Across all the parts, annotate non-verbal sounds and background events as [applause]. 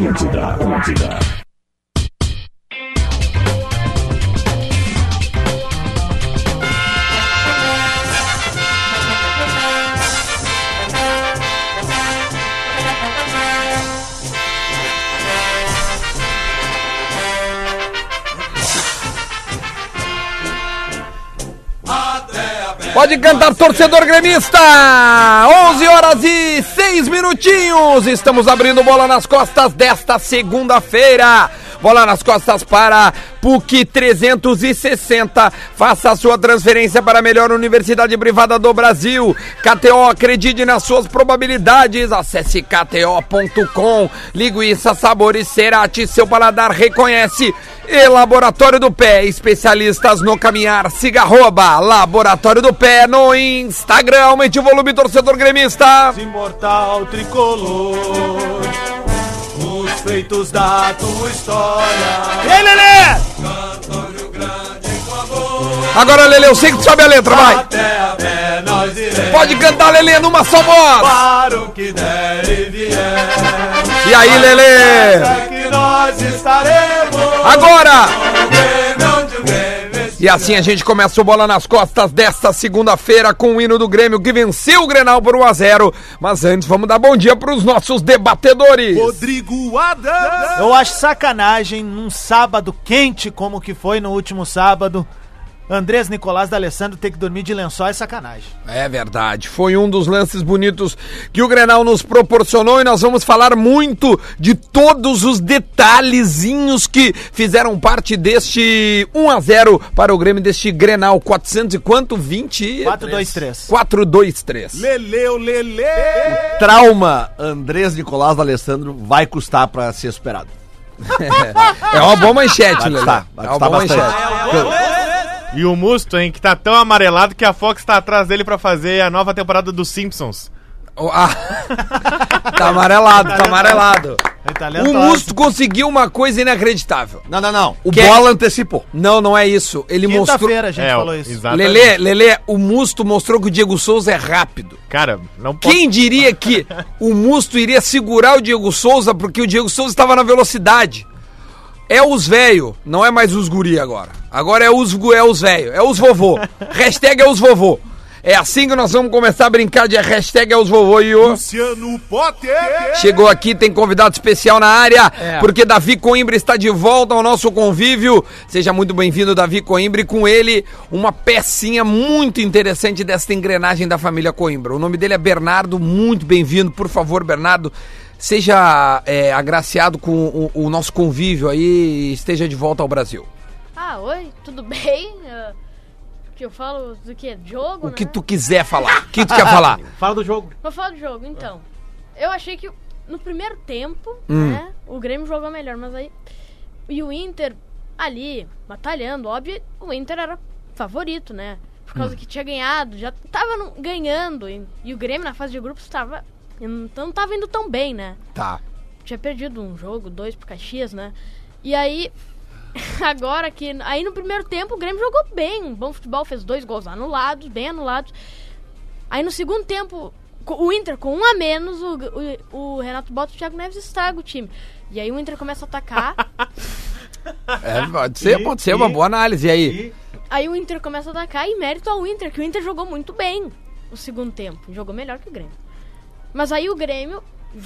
Atlântida, Atlântida. Pode cantar, torcedor gremista! 11 horas e 6 minutinhos. Estamos abrindo bola nas costas desta segunda-feira. Bola nas costas para PUC 360. Faça a sua transferência para a melhor universidade privada do Brasil. KTO, acredite nas suas probabilidades. Acesse kto.com. Linguiça, sabores, cerati, seu paladar reconhece. E Laboratório do Pé, especialistas no caminhar. Siga arroba Laboratório do Pé no Instagram. Aumente o volume, torcedor gremista. Imortal tricolor, feitos da tua história. E aí, Lelê? Agora, Lelê, eu sei que tu sabe a letra, vai. Até a pé nós iremos. Pode cantar, Lelê, numa só voz. Para o que der e vier. E aí, Lelê? É que nós estaremos. Agora! Grêmio E assim a gente começa o Bola nas Costas desta segunda-feira com o hino do Grêmio que venceu o Grenal por 1 a 0 Mas antes, vamos dar bom dia para os nossos debatedores. Rodrigo Adams. Eu acho sacanagem num sábado quente como que foi no último sábado. Andrés Nicolás da Alessandro ter que dormir de lençol é sacanagem. É verdade, foi um dos lances bonitos que o Grenal nos proporcionou e nós vamos falar muito de todos os detalhezinhos que fizeram parte deste 1 a 0 para o Grêmio deste Grenal 400 e quanto? 20? 4, 2, 3. 4 2 3. Leleu, Lele. trauma Andrés Nicolás do Alessandro vai custar pra ser superado. É uma boa manchete, vai É uma boa bastante. manchete. E o Musto, hein, que tá tão amarelado que a Fox tá atrás dele pra fazer a nova temporada dos Simpsons. O- ah, [laughs] tá amarelado, tá amarelado. Tá O Musto conseguiu uma coisa inacreditável. Não, não, não. O Que- Bola antecipou. Não, não é isso. Ele mostrou. Quinta-feira a gente É, falou isso. exatamente. Lelê, Lelê, o Musto mostrou que o Diego Souza é rápido. Cara, não pode... Quem diria que o Musto iria segurar o Diego Souza porque o Diego Souza estava na velocidade? É os velho, não é mais os guri agora. Agora é os gu- é os velho, é os vovô. [laughs] Hashtag é os vovô. É assim que nós vamos começar a brincar de hashtag é os vovô e o... Luciano Potter. Chegou aqui, tem convidado especial na área, porque Davi Coimbra está de volta ao nosso convívio. Seja muito bem-vindo, Davi Coimbra, e com ele uma pecinha muito interessante desta engrenagem da família Coimbra. O nome dele é Bernardo, muito bem-vindo. Por favor, Bernardo, seja é, agraciado com o, o nosso convívio aí e esteja de volta ao Brasil. Ah, oi, tudo bem? Ah, que eu falo do que? Jogo, O né? que tu quiser falar. O que tu quer falar? [laughs] Fala do jogo. Vou falar do jogo, então. Eu achei que no primeiro tempo, Hum. né, o Grêmio jogou melhor, mas aí... E o Inter ali, batalhando, óbvio, o Inter era favorito, né? Por Hum. causa que tinha ganhado, já tava no- ganhando. E, e o Grêmio na fase de grupos tava... Então não tava indo tão bem, né? Tá. tinha perdido um jogo, dois pro Caxias, né? E aí, [laughs] agora que. Aí no primeiro tempo o Grêmio jogou bem, um bom futebol, fez dois gols anulados, bem anulados. Aí no segundo tempo, o Inter com um a menos, o, o, o Renato bota o Thiago Neves e estraga o time. E aí o Inter começa a atacar, [laughs] É, pode ser, pode ser uma boa análise. E aí? aí o Inter começa a atacar e mérito ao Inter, que o Inter jogou muito bem o segundo tempo. Jogou melhor que o Grêmio. Mas aí o Grêmio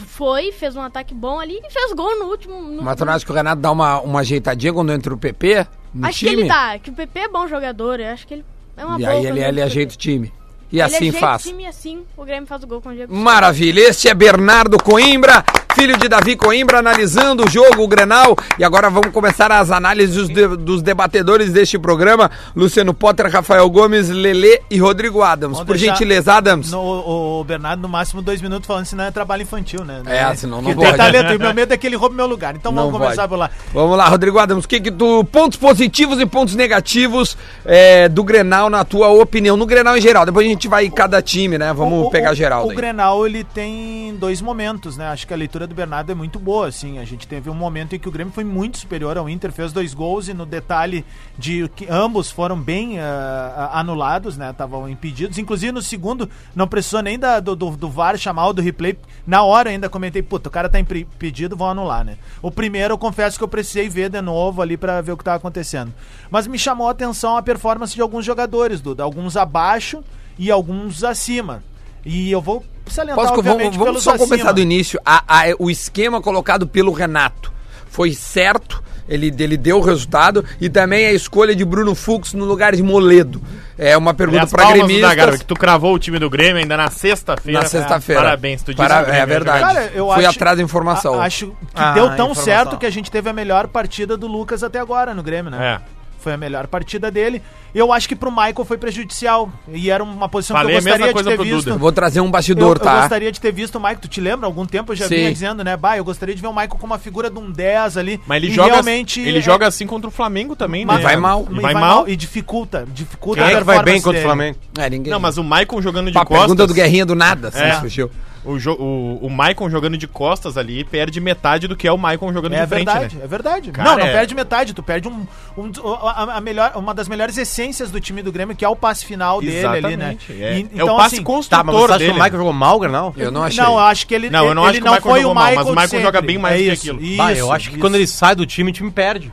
foi, fez um ataque bom ali e fez gol no último. No, Mas tu não acha que o Renato dá uma, uma ajeitadinha quando entra o PP no Acho time? que ele dá, que o PP é bom jogador, eu acho que ele é uma E boa aí ele, ele ajeita o time. E Ele assim faz. o time assim o Grêmio faz o gol com o Diego. Maravilha. Este é Bernardo Coimbra, filho de Davi Coimbra, analisando o jogo, o Grenal. E agora vamos começar as análises dos, de- dos debatedores deste programa. Luciano Potter, Rafael Gomes, Lelê e Rodrigo Adams. Vamos Por gentileza, Adams. No, o, o Bernardo, no máximo, dois minutos falando, senão é trabalho infantil, né? É, senão não Porque pode. talento, e meu medo é que ele roube meu lugar. Então Não vamos começar pode. por lá. Vamos lá, Rodrigo Adams, o que que tu... Pontos positivos e pontos negativos é, do Grenal, na tua opinião. No Grenal em geral, depois a gente vai em cada time, né? Vamos O- o- pegar o- geral O, daí. Grenal, ele tem dois momentos, né? Acho que a leitura do Bernardo é muito boa, assim. A gente teve um momento em que o Grêmio foi muito superior ao Inter, fez dois gols e no detalhe de que ambos foram bem ah, anulados, né? Estavam impedidos. Inclusive no segundo, não precisou nem da, do, do, do VAR chamar o do replay. Na hora ainda comentei, puta, o cara tá impedido, vão anular, né? O primeiro eu confesso que eu precisei ver de novo ali pra ver o que tava acontecendo. Mas me chamou a atenção a performance de alguns jogadores, Duda. Alguns abaixo e alguns acima. E eu vou salientar, Posso vamos, vamos pelos só acima. começar do início. A- a- o esquema colocado pelo Renato foi certo. Ele, ele deu o resultado e também a escolha de Bruno Fux no lugar de Moledo. É uma pergunta para gremistas. Zagallo, que tu cravou o time do Grêmio ainda na sexta-feira. Na sexta-feira. Parabéns, tu disse Para- Grêmio é ia verdade. Cara, eu Fui acho, atrás da informação. a- acho que Ah, deu tão informação. certo que a gente teve a melhor partida do Lucas até agora no Grêmio, né? É. Foi a melhor partida dele. Eu acho que pro Michael foi prejudicial. E era uma posição Falei que eu gostaria de ter visto. Duda. Eu vou trazer um Eu, bastidor, eu tá? gostaria de ter visto o Michael, tu te lembra? Algum tempo eu já Sim. vinha dizendo, né? Bah, eu gostaria de ver o Michael como uma figura de um 10 ali. Mas ele E joga, realmente ele é- joga assim contra o Flamengo também, mas né? vai mal. E E vai mal. E dificulta. Dificulta Quem é a que vai bem contra o dele. Flamengo? É, ninguém. Não, mas o Maicon jogando de Pá, costas. pergunta do Guerrinha do nada, assim, É. surgiu. O, o, o Maicon jogando de costas ali perde metade do que é o Maicon jogando É de frente, verdade, né? é verdade. Cara, não, não é- perde metade, tu perde um, um- a, a melhor, uma das melhores essências do time do Grêmio, que é o passe final dele ali, né? Exatamente. É, E- é o passe assim, construtor Tá, mas você acha dele. que o Michael jogou mal, Granal? Eu não achei. Não, eu acho que ele Não, eu não ele acho que o Michael foi jogou o mal, Michael mas o de joga bem mais é do que isso, aquilo. Isso, Bah, eu acho que isso. quando ele sai do time, o time perde.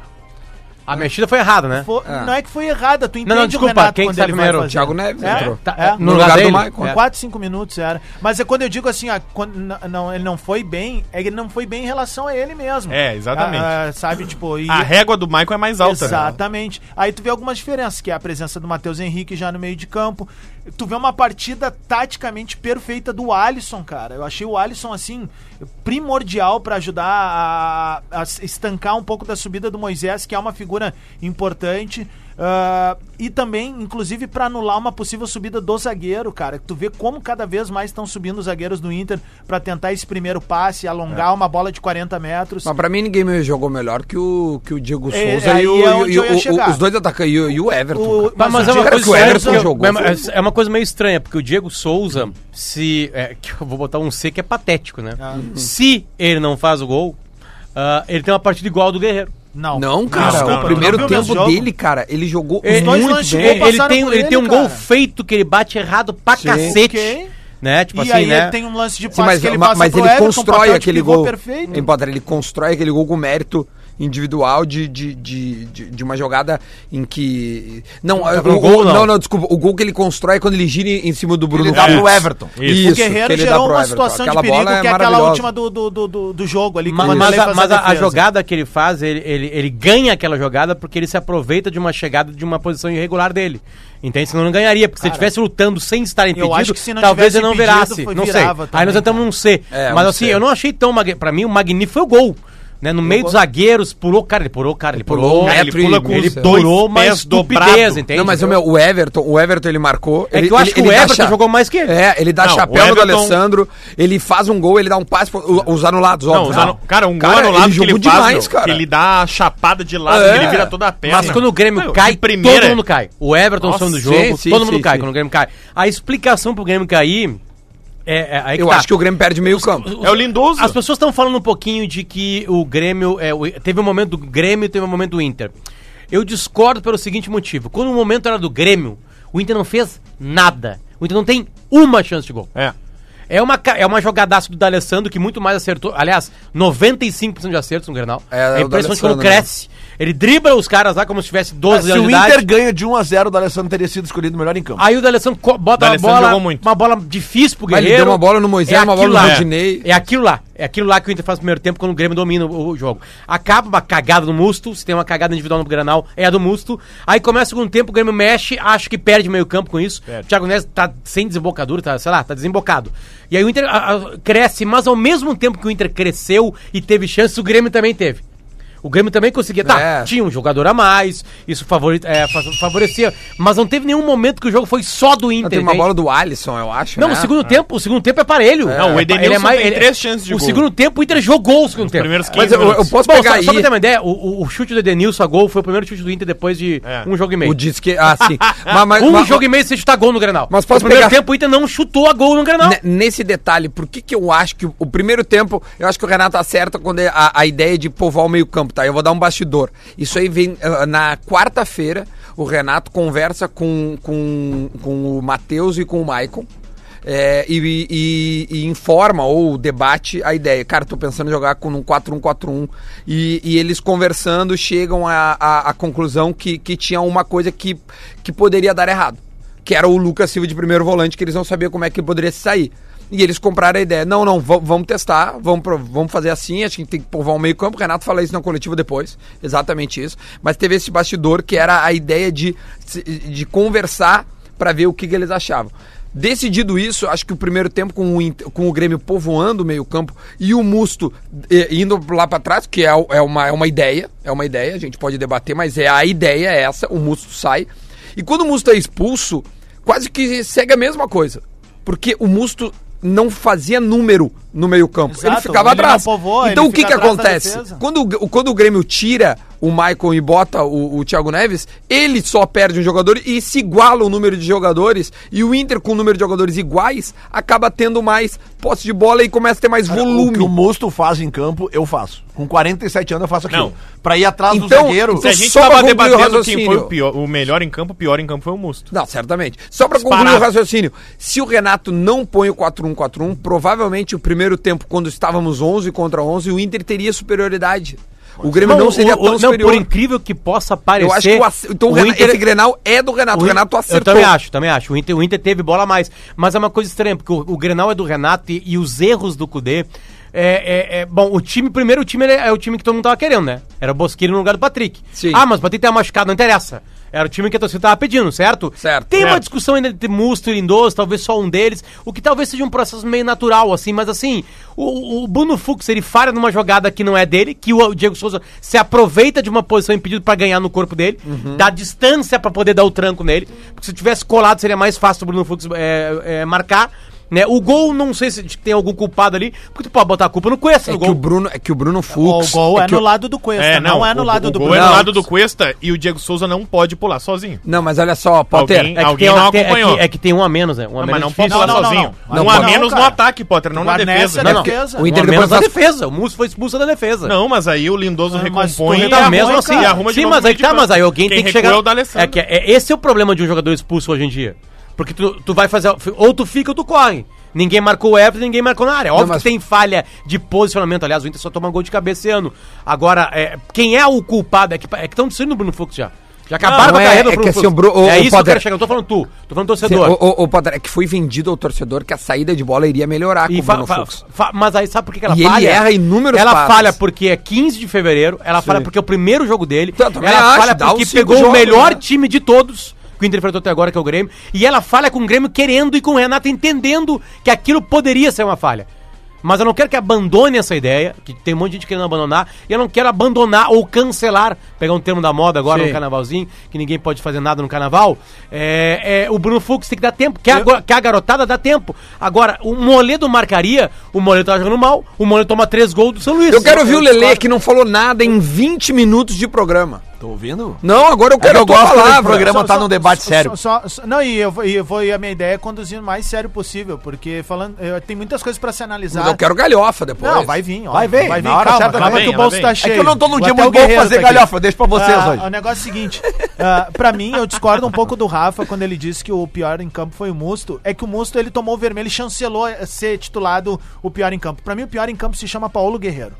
A mexida foi errada, né? Fo- Não é que foi errada, tu entende Não, não, o desculpa, Renato quem quando sai ele vai primeiro? fazer. Thiago Neves É, entrou. tá, É, é. no No lugar lugar do dele. Michael. Com É. 4, 5 minutos era. Mas é quando eu digo assim, ah, quando, n- não, ele não foi bem, é que ele não foi bem em relação a ele mesmo. É, exatamente. Ah, ah, sabe, tipo. E, A régua do Maicon é mais alta. né? Exatamente. Aí tu vê algumas diferenças, que é a presença do Matheus Henrique já no meio de campo. Tu vê uma partida taticamente perfeita do Alisson, cara. Eu achei o Alisson, assim, primordial pra ajudar a, a estancar um pouco da subida do Moisés, que é uma figura importante. Ah, e também, inclusive, pra anular uma possível subida do zagueiro, cara. Tu vê como cada vez mais estão subindo os zagueiros do Inter pra tentar esse primeiro passe, alongar uma bola de 40 metros. Mas pra mim ninguém me jogou melhor que o, que o Diego É, Souza aí e, o, é onde e o- eu ia o- chegar. os dois atacantes e, o- e o Everton. O-. Tá, mas é o uma, coisa que o Everton estranha, jogou, é- é uma coisa meio estranha, porque o Diego Souza, se. é, que eu vou botar um C que é patético, né? Ah. Se ele não faz o gol, ah, ele tem uma partida igual ao do Guerreiro. Não, Não, cara, Desculpa, o primeiro não tempo dele, cara, ele jogou Ele- muito bem. gol ele, ele tem, ele ele, tem um cara. gol feito que ele bate errado pra Sim. cacete. Ok. Né? Tipo e assim, aí né? ele tem um lance de passe Sim, mas, que ele passa mas pro ele Everton, constrói aquele gol. perfeito. Ele constrói aquele gol com mérito individual de, de, de, de, de uma jogada em que. Não, Tá o, gol, não? não, não, desculpa. O gol que ele constrói é quando ele gira em cima do Bruno Ele dá pro Everton. Isso, o Guerreiro que ele dá gerou pro uma Everton. situação de perigo, é que é aquela última do, do, do, do- jogo ali. Mas, Vanderlei a, faz mas a- a jogada que ele faz, ele, ele, ele ganha aquela jogada porque ele se aproveita de uma chegada de uma posição irregular dele. Entende? Senão não ganharia, porque se ele estivesse lutando sem estar impedido, acho que se não talvez ele não impedido, virasse. foi- não sei. virava Aí também, nós entramos num C. É, Mas um assim, C. eu não achei tão. Pra mim, o magnífico foi o gol. Né? No meio dos zagueiros, pulou, cara, ele pulou, cara, ele Pulou pulou. Cara, ele metro e- pula com ele os pulou uma pés estupidez, entende? Não, mas o, meu, o Everton, o Everton ele marcou. É ele, que eu acho ele- que o ele Everton cha- jogou mais que ele. É, ele dá Não, chapéu o no do Everton- Alessandro, ele faz um gol, ele dá um passe, pro- o- os anulados, Não, óbvio. os anu- cara, um gol Cara, anulado ele que ele faz, demais, meu, cara. que ele dá a chapada de lado, É. que ele vira toda a perna. Mas quando o Grêmio Meu, cai, primeira, todo mundo cai. O Everton saindo do jogo, todo mundo cai quando o Grêmio cai. A explicação pro Grêmio cair é, é aí que Eu tá. acho que o Grêmio perde meio campo. É o Lindoso. As pessoas estão falando um pouquinho de que o Grêmio. é, o- teve um momento do Grêmio e teve um momento do Inter. Eu discordo pelo seguinte motivo. Quando o momento era do Grêmio, o Inter não fez nada. O Inter não tem uma chance de gol. É. É uma, ca- é uma jogadaça do D'Alessandro que muito mais acertou. Aliás, 95% de acertos no Grenal. É, é o impressionante quando D'Alessandro, né? cresce. Ele dribla os caras lá como se tivesse 12 se anos o de idade. Inter ganha de 1 a 0 o D'Alessandro teria sido escolhido melhor em campo. Aí o D'Alessandro bota uma bola, uma bola difícil pro Mas ele Guerreiro. deu uma bola no Moisés, uma bola no lá. Rodinei. É aquilo lá. É aquilo lá que o Inter faz no primeiro tempo quando o Grêmio domina o, o jogo. Acaba uma cagada no Musto, se tem uma cagada individual no Granal, é a do Musto. Aí começa o segundo tempo, o Grêmio mexe, acho que perde meio campo com isso. O Thiago Neves tá sem desembocadura, tá, sei lá, tá desembocado. E aí o Inter a- a- cresce, mas ao mesmo tempo que o Inter cresceu e teve chances, o Grêmio também teve. O Grêmio também conseguia. Tá, É. tinha um jogador a mais, isso favori- é, fa- favorecia. Mas não teve nenhum momento que o jogo foi só do Não, Inter. tem uma entende? bola do Alisson, eu acho. Não, né? o segundo tempo, o segundo tempo é parelho. Não, o É, Edenilson ele é mais- tem ele- três chances de O gol. segundo tempo, o Inter jogou o segundo tempo. primeiros 15 Mas eu, eu posso Bom, pegar só, aí. só pra ter uma ideia, o, o- o chute do Edenilson a gol foi o primeiro chute do Inter depois de É. um jogo e meio. O disque. Ah, sim. [laughs] mas, mas- um mas- jogo e meio você chutar gol no Grenal. Mas posso no primeiro pegar- tempo o Inter não chutou a gol no Grenal. Ne- Nesse detalhe, por que, que eu acho que o, o primeiro tempo, eu acho que o Renato acerta quando é a, a ideia de povoar o tá? Eu vou dar um bastidor. Isso aí vem ah, na quarta-feira, o Renato conversa com, com, com o Matheus e com o Maicon. é, e, e- e informa ou debate a ideia. Cara, tô pensando em jogar com um 4-1-4-1. E, e eles conversando chegam à conclusão que, que tinha uma coisa que, que poderia dar errado que era o Lucas Silva de primeiro volante, que eles não sabiam como é que poderia sair. E eles compraram a ideia, não, não, va- vamos testar, vamos, vamos fazer assim, acho que tem que povoar o meio campo, o Renato fala isso na coletiva depois, exatamente isso, mas teve esse bastidor que era a ideia de, de conversar para ver o que, que eles achavam. Decidido isso, acho que o primeiro tempo com o, com o Grêmio povoando o meio campo e o Musto indo lá para trás, que é, é uma, é uma ideia, é uma ideia, a gente pode debater, mas é a ideia é essa, o Musto sai. E quando o Musto é expulso, quase que segue a mesma coisa. Porque o Musto não fazia número no meio-campo. Ele ficava ele atrás. povoa, então o que, fica que acontece? Quando, o- quando o Grêmio tira o Maicon e bota o, o Thiago Neves, ele só perde um jogador e se iguala o número de jogadores. E o Inter, com o número de jogadores iguais, acaba tendo mais posse de bola e começa a ter mais O que o volume. Musto faz em campo, eu faço. Com 47 anos eu faço aquilo. Não. Pra ir atrás do Então- zagueiro. Se então a gente só pra tava concluir o debatendo quem foi o, pior, o melhor em campo, o pior em campo foi o Musto. Não, certamente. Só pra Disparado. concluir o raciocínio, se o Renato não põe o 4-1-4-1, provavelmente o primeiro tempo, quando estávamos 11 contra 11, o Inter teria superioridade. O Grêmio não, seria o- tão o- superior. por incrível que possa parecer. Eu acho que o, então, o o Renato- Inter- esse Grenal é do Renato. O, O Renato Eu acertou. também acho, também acho. O Inter, o Inter teve bola a mais. Mas é uma coisa estranha, porque o, o Grenal é do Renato e, e os erros do Cudê. É, é- é- bom, o time, primeiro o time é, é o time que todo mundo tava querendo, né? Era o Bosquilha no lugar do Patrick. Sim. Ah, mas o Patrick tá machucado, não interessa. Era o time que a torcida tava pedindo, certo? Certo. Tem uma Certo. discussão ainda entre Musto e Lindoso, talvez só um deles, o que talvez seja um processo meio natural, assim, mas assim, o, o Bruno Fux, ele falha numa jogada que não é dele, que o Diego Souza se aproveita de uma posição impedida pra ganhar no corpo dele, Uhum. dá distância pra poder dar o tranco nele, porque se tivesse colado seria mais fácil o Bruno Fux é, é, marcar, né? O gol, não sei se tem algum culpado ali, porque tu pode botar a culpa no Cuesta, É no que, gol. o Bruno, é que o Bruno O Fux... gol é, que no o- lado do Cuesta, não, é no o- lado o do gol Bruno. é no Não. lado do Cuesta e o Diego Souza não pode pular sozinho. Não, mas olha só, Potter... Alguém- É que, alguém tem, não tem- é, acompanhou. que, é que tem um a menos, né? Um a Não, menos mas não é pode difícil. pular Não, não, sozinho. não. Não, um a não, menos no ataque, Potter, não na defesa. Não, não. defesa. O Inter menos depois na defesa. O Musso foi expulso da defesa. Não, mas aí o Lindoso Ah, recompõe e arruma, mesmo assim. arruma de Sim, novo mas o aí tá, mas aí alguém Quem tem que chegar. É o. É que é, esse é o problema de um jogador expulso hoje em dia. Porque tu, tu vai fazer. Ou tu fica ou tu corre. Ninguém marcou o Everton, ninguém marcou na área. Óbvio mas- que tem falha de posicionamento. Aliás, o Inter só toma gol de cabeça esse ano. Agora, é, quem é o culpado? É que é estão destruindo o Bruno Fux já. Já acabaram Não, com a é- carreira é do que assim, o Bru- o- é o isso que eu quero chegar. Eu tô falando tu. Tô falando Sim, torcedor. o, o, o Potter, é que foi vendido ao torcedor que a saída de bola iria melhorar com E o fa- Bruno fa- Fux. fa- mas aí sabe por que ela E ele falha? erra inúmeros Ela passes. falha porque é 15 de fevereiro, ela falha porque é o primeiro jogo dele, também ela falha porque pegou o jogos, melhor né? time de todos que o Inter enfrentou até agora, que é o Grêmio, e ela falha com o Grêmio querendo e com o Renato entendendo que aquilo poderia ser uma falha. Mas eu não quero que abandone essa ideia, que tem um monte de gente querendo abandonar, e eu não quero abandonar ou cancelar, pegar um termo da moda agora Sim. no carnavalzinho, que ninguém pode fazer nada no carnaval. É, é, o Bruno Fux tem que dar tempo, que a, go- que a garotada dá tempo. Agora, o Moledo marcaria, o Moledo tá jogando mal, o Moledo toma três gols do São Luís. Eu quero ouvir o discordo. que não falou nada em 20 minutos de programa. Tô ouvindo? Não, agora eu quero eu a tua gosto quando o programa tá num debate sério. Só, só- não, e eu, vou- e eu vou, e a minha ideia é conduzir o mais sério possível, porque falando, eh, tem muitas coisas pra se analisar. Mas eu quero galhofa depois. Não, vai vir, ó. Vai vir, vai vir, calma, certa calma vai que o bolso tá cheio. É que eu não tô num dia muito o bom pra fazer tá galhofa, deixa pra vocês Ah, hoje. O negócio é o seguinte, ah, pra mim, eu discordo um pouco do Rafa quando ele disse que o pior em campo foi o Musto. É que o Musto, ele tomou o vermelho e chancelou ser titulado o pior em campo. Pra mim, o pior em campo se chama Paulo Guerreiro.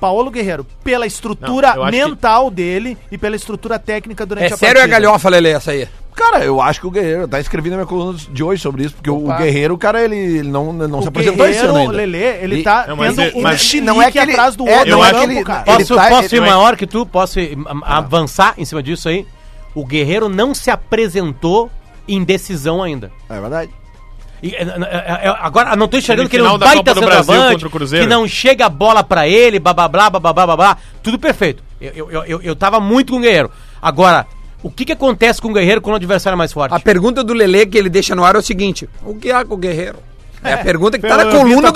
Paulo Guerreiro, pela estrutura Não, eu acho que- mental dele e pela estrutura técnica durante É a sério ou é partida. galhofa, Lelê, essa aí? Cara, eu acho que o Guerreiro, tá escrevendo na minha coluna de hoje sobre isso, porque Opa. o Guerreiro, cara, ele, ele não, ele não O se apresentou esse ano Guerreiro, ainda. Lelê, ele E- tá Não, mas tendo ele- um mas- não é que ele- atrás do é, outro não no é que campo, ele- cara. ele Posso, tá- posso ir ele- maior que tu? Posso ir, a- avançar em cima disso aí? O Guerreiro não se apresentou em decisão ainda. É verdade. E, é, é, é, agora, não tô enxergando que ele é um baita centroavante, contra o Cruzeiro. que não chega a bola pra ele, blá, blá, blá, blá, blá, blá, blá, tudo perfeito. Eu, eu, eu, eu, tava muito com o Guerreiro. Agora, o que que acontece com o Guerreiro quando o adversário é mais forte? A pergunta do Lelê que ele deixa no ar é o seguinte: o que há com o Guerreiro? É a pergunta que tá na coluna do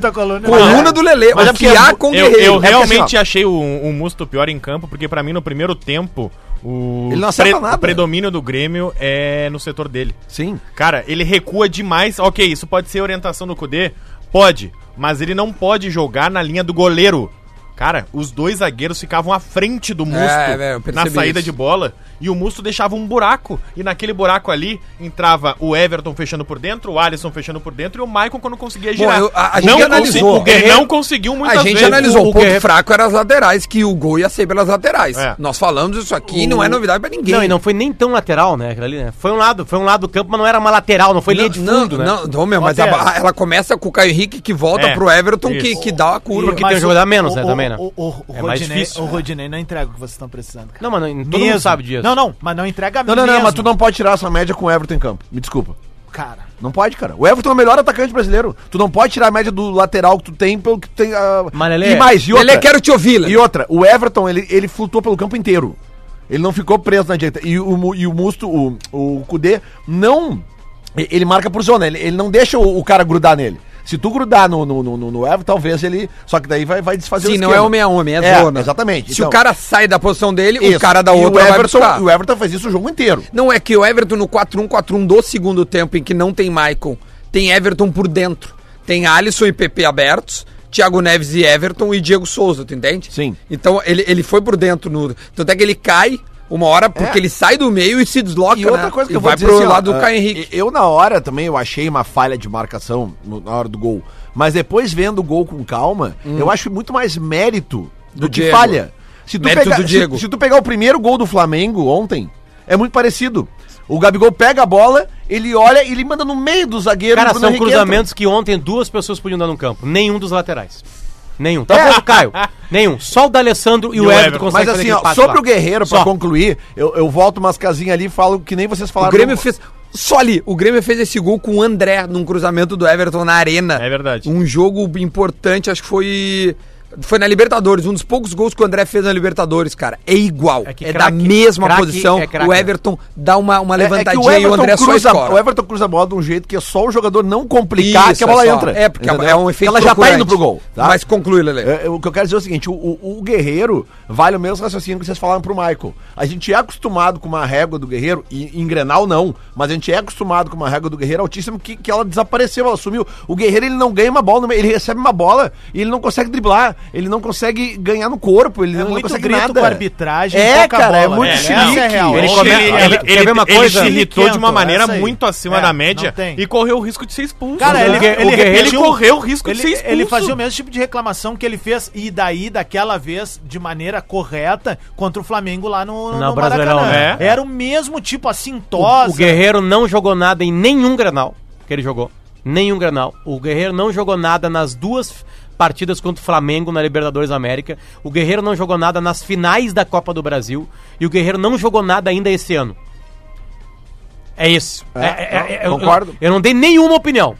tua coluna. Coluna do Lelê. Mas O que há com o Eu, Guerreiro? eu porque, realmente assim, achei o, o Musto pior em campo, porque pra mim no primeiro tempo o, Ele não acerta nada. o predomínio do Grêmio é no setor dele. Sim. Cara, ele recua demais. Ok, isso pode ser orientação do Kudê? Pode. Mas ele não pode jogar na linha do goleiro. Cara, os dois zagueiros ficavam à frente do Musto É, velho, eu na saída isso. de bola e o Musto deixava um buraco. E naquele buraco ali entrava o Everton fechando por dentro, o Alisson fechando por dentro e o Maicon quando conseguia girar. eu- a- a não gente analisou. o Guerreiro não conseguiu muitas A gente vezes. analisou, o, o ponto Guerreiro- fraco era as laterais, que o gol ia ser pelas laterais. É. Nós falamos isso aqui, não é novidade pra ninguém. Não, e não foi nem tão lateral, né? ali, né? Foi um lado, foi um lado do campo, mas não era uma lateral, não foi linha de fundo, não, né? Não, não, meu, mas a- ela começa com o Caio Henrique que volta É, pro Everton que, isso. que dá a curva. Porque tem um jogador menos, né, o, também, né? O, o, o, É mais Rodinei, difícil. o Rodinei não entrega o que vocês estão precisando. cara. Não, mas não- todo Mesmo. mundo sabe disso. Não, não, mas não entrega Não, não, não, mesmo. mas tu não pode tirar essa média com o Everton em campo. Me desculpa. Cara, Não pode, cara. O Everton é o melhor atacante brasileiro. Tu não pode tirar a média do lateral que tu tem pelo que tu tem. ah, Mas, Lelê, e mais, e outra. Ele quero te ouvir, Lelê. E outra, o Everton, ele, ele flutuou pelo campo inteiro. Ele não ficou preso na direita. E o, e o Musto, o, o Kudê, não. Ele marca por zona, ele, ele não deixa o, o cara grudar nele. Se tu grudar no, no, no, no- Everton, talvez ele. Só que daí vai, vai desfazer Sim, o não esquema. é homem a homem, é, É, zona. exatamente. Se Então, o cara sai da posição dele, Isso. o cara da E outra o vai Everton, buscar. o Everton faz isso o jogo inteiro. Não é que o Everton no 4-1-4-1 do segundo tempo, em que não tem Maicon, tem Everton por dentro. Tem Alisson e PP abertos, Thiago Neves e Everton e Diego Souza, tu entende? Sim. Então ele, ele foi por dentro no. Tanto é que ele cai uma hora porque É. ele sai do meio e se desloca. E outra né? coisa que E eu vou vai dizer pro assim, ó, lado do ah, Caio Henrique. Eu, na hora também, eu achei uma falha de marcação no- na hora do gol. Mas depois, vendo o gol com calma, eu acho muito mais mérito do, Do que Diego. falha. Se tu, Mérito Diego. Se, se tu pegar o primeiro gol do Flamengo ontem, é muito parecido. O Gabigol pega a bola, ele olha e ele manda no meio do zagueiro. Cara, são Henrique cruzamentos que ontem duas pessoas podiam dar no campo. Nenhum dos laterais. Nenhum. Talvez o Caio. Nenhum. Só o D'Alessandro e, o o Everton. Mas conseguem fazer assim, ó, sobre lá. o Guerreiro, pra Só. concluir, eu, eu volto umas casinhas ali e falo que nem vocês O falaram. Grêmio no- fez. Só ali, o Grêmio fez esse gol com o André num cruzamento do Everton na arena. É verdade. Um jogo importante, acho que foi. Foi na Libertadores, um dos poucos gols que o André fez na Libertadores, cara. É igual. É, É que da craque- mesma craque posição. é craque, o? Everton dá uma, uma É- é levantadinha e o André só cruza, escora. o Everton cruza a bola de um jeito que é só o jogador não complicar Isso, que a bola é só. entra. É, porque entendeu? é um efeito Ela já tá indo pro gol. tá? Mas conclui, Lele. É, o que eu quero dizer é o seguinte: o, o- o Guerreiro vale o mesmo raciocínio que vocês falaram pro Michael. A gente é acostumado com uma régua do Guerreiro, e em Grenal não, mas a gente é acostumado com uma régua do Guerreiro altíssima que, que ela desapareceu, ela sumiu. O Guerreiro ele não ganha uma bola, ele recebe uma bola e ele não consegue driblar, ele não consegue ganhar no corpo, ele É não, muito consegue grito nada. com a arbitragem, É, cara, é muito né? chilique. Essa é real. Ele Ele, come- ele, ele- ele, quer ver uma ele coisa? se irritou de uma maneira muito acima É, da não média e correu o risco de ser expulso. Cara, ele, ele, correu o risco ele, de ser expulso. Ele fazia o mesmo tipo de reclamação que ele fez e daí, daquela vez, de maneira correta, contra o Flamengo lá no, Não, no Brasileirão, Maracanã. né? Era o mesmo tipo, assim, O, o Guerreiro não jogou nada em nenhum Granal que ele jogou. Nenhum Granal. O Guerreiro não jogou nada nas duas partidas contra o Flamengo na Libertadores América. O Guerreiro não jogou nada nas finais da Copa do Brasil. E o Guerreiro não jogou nada ainda esse ano. É isso. É, É- é- é- eu- concordo. Eu, eu não dei nenhuma opinião.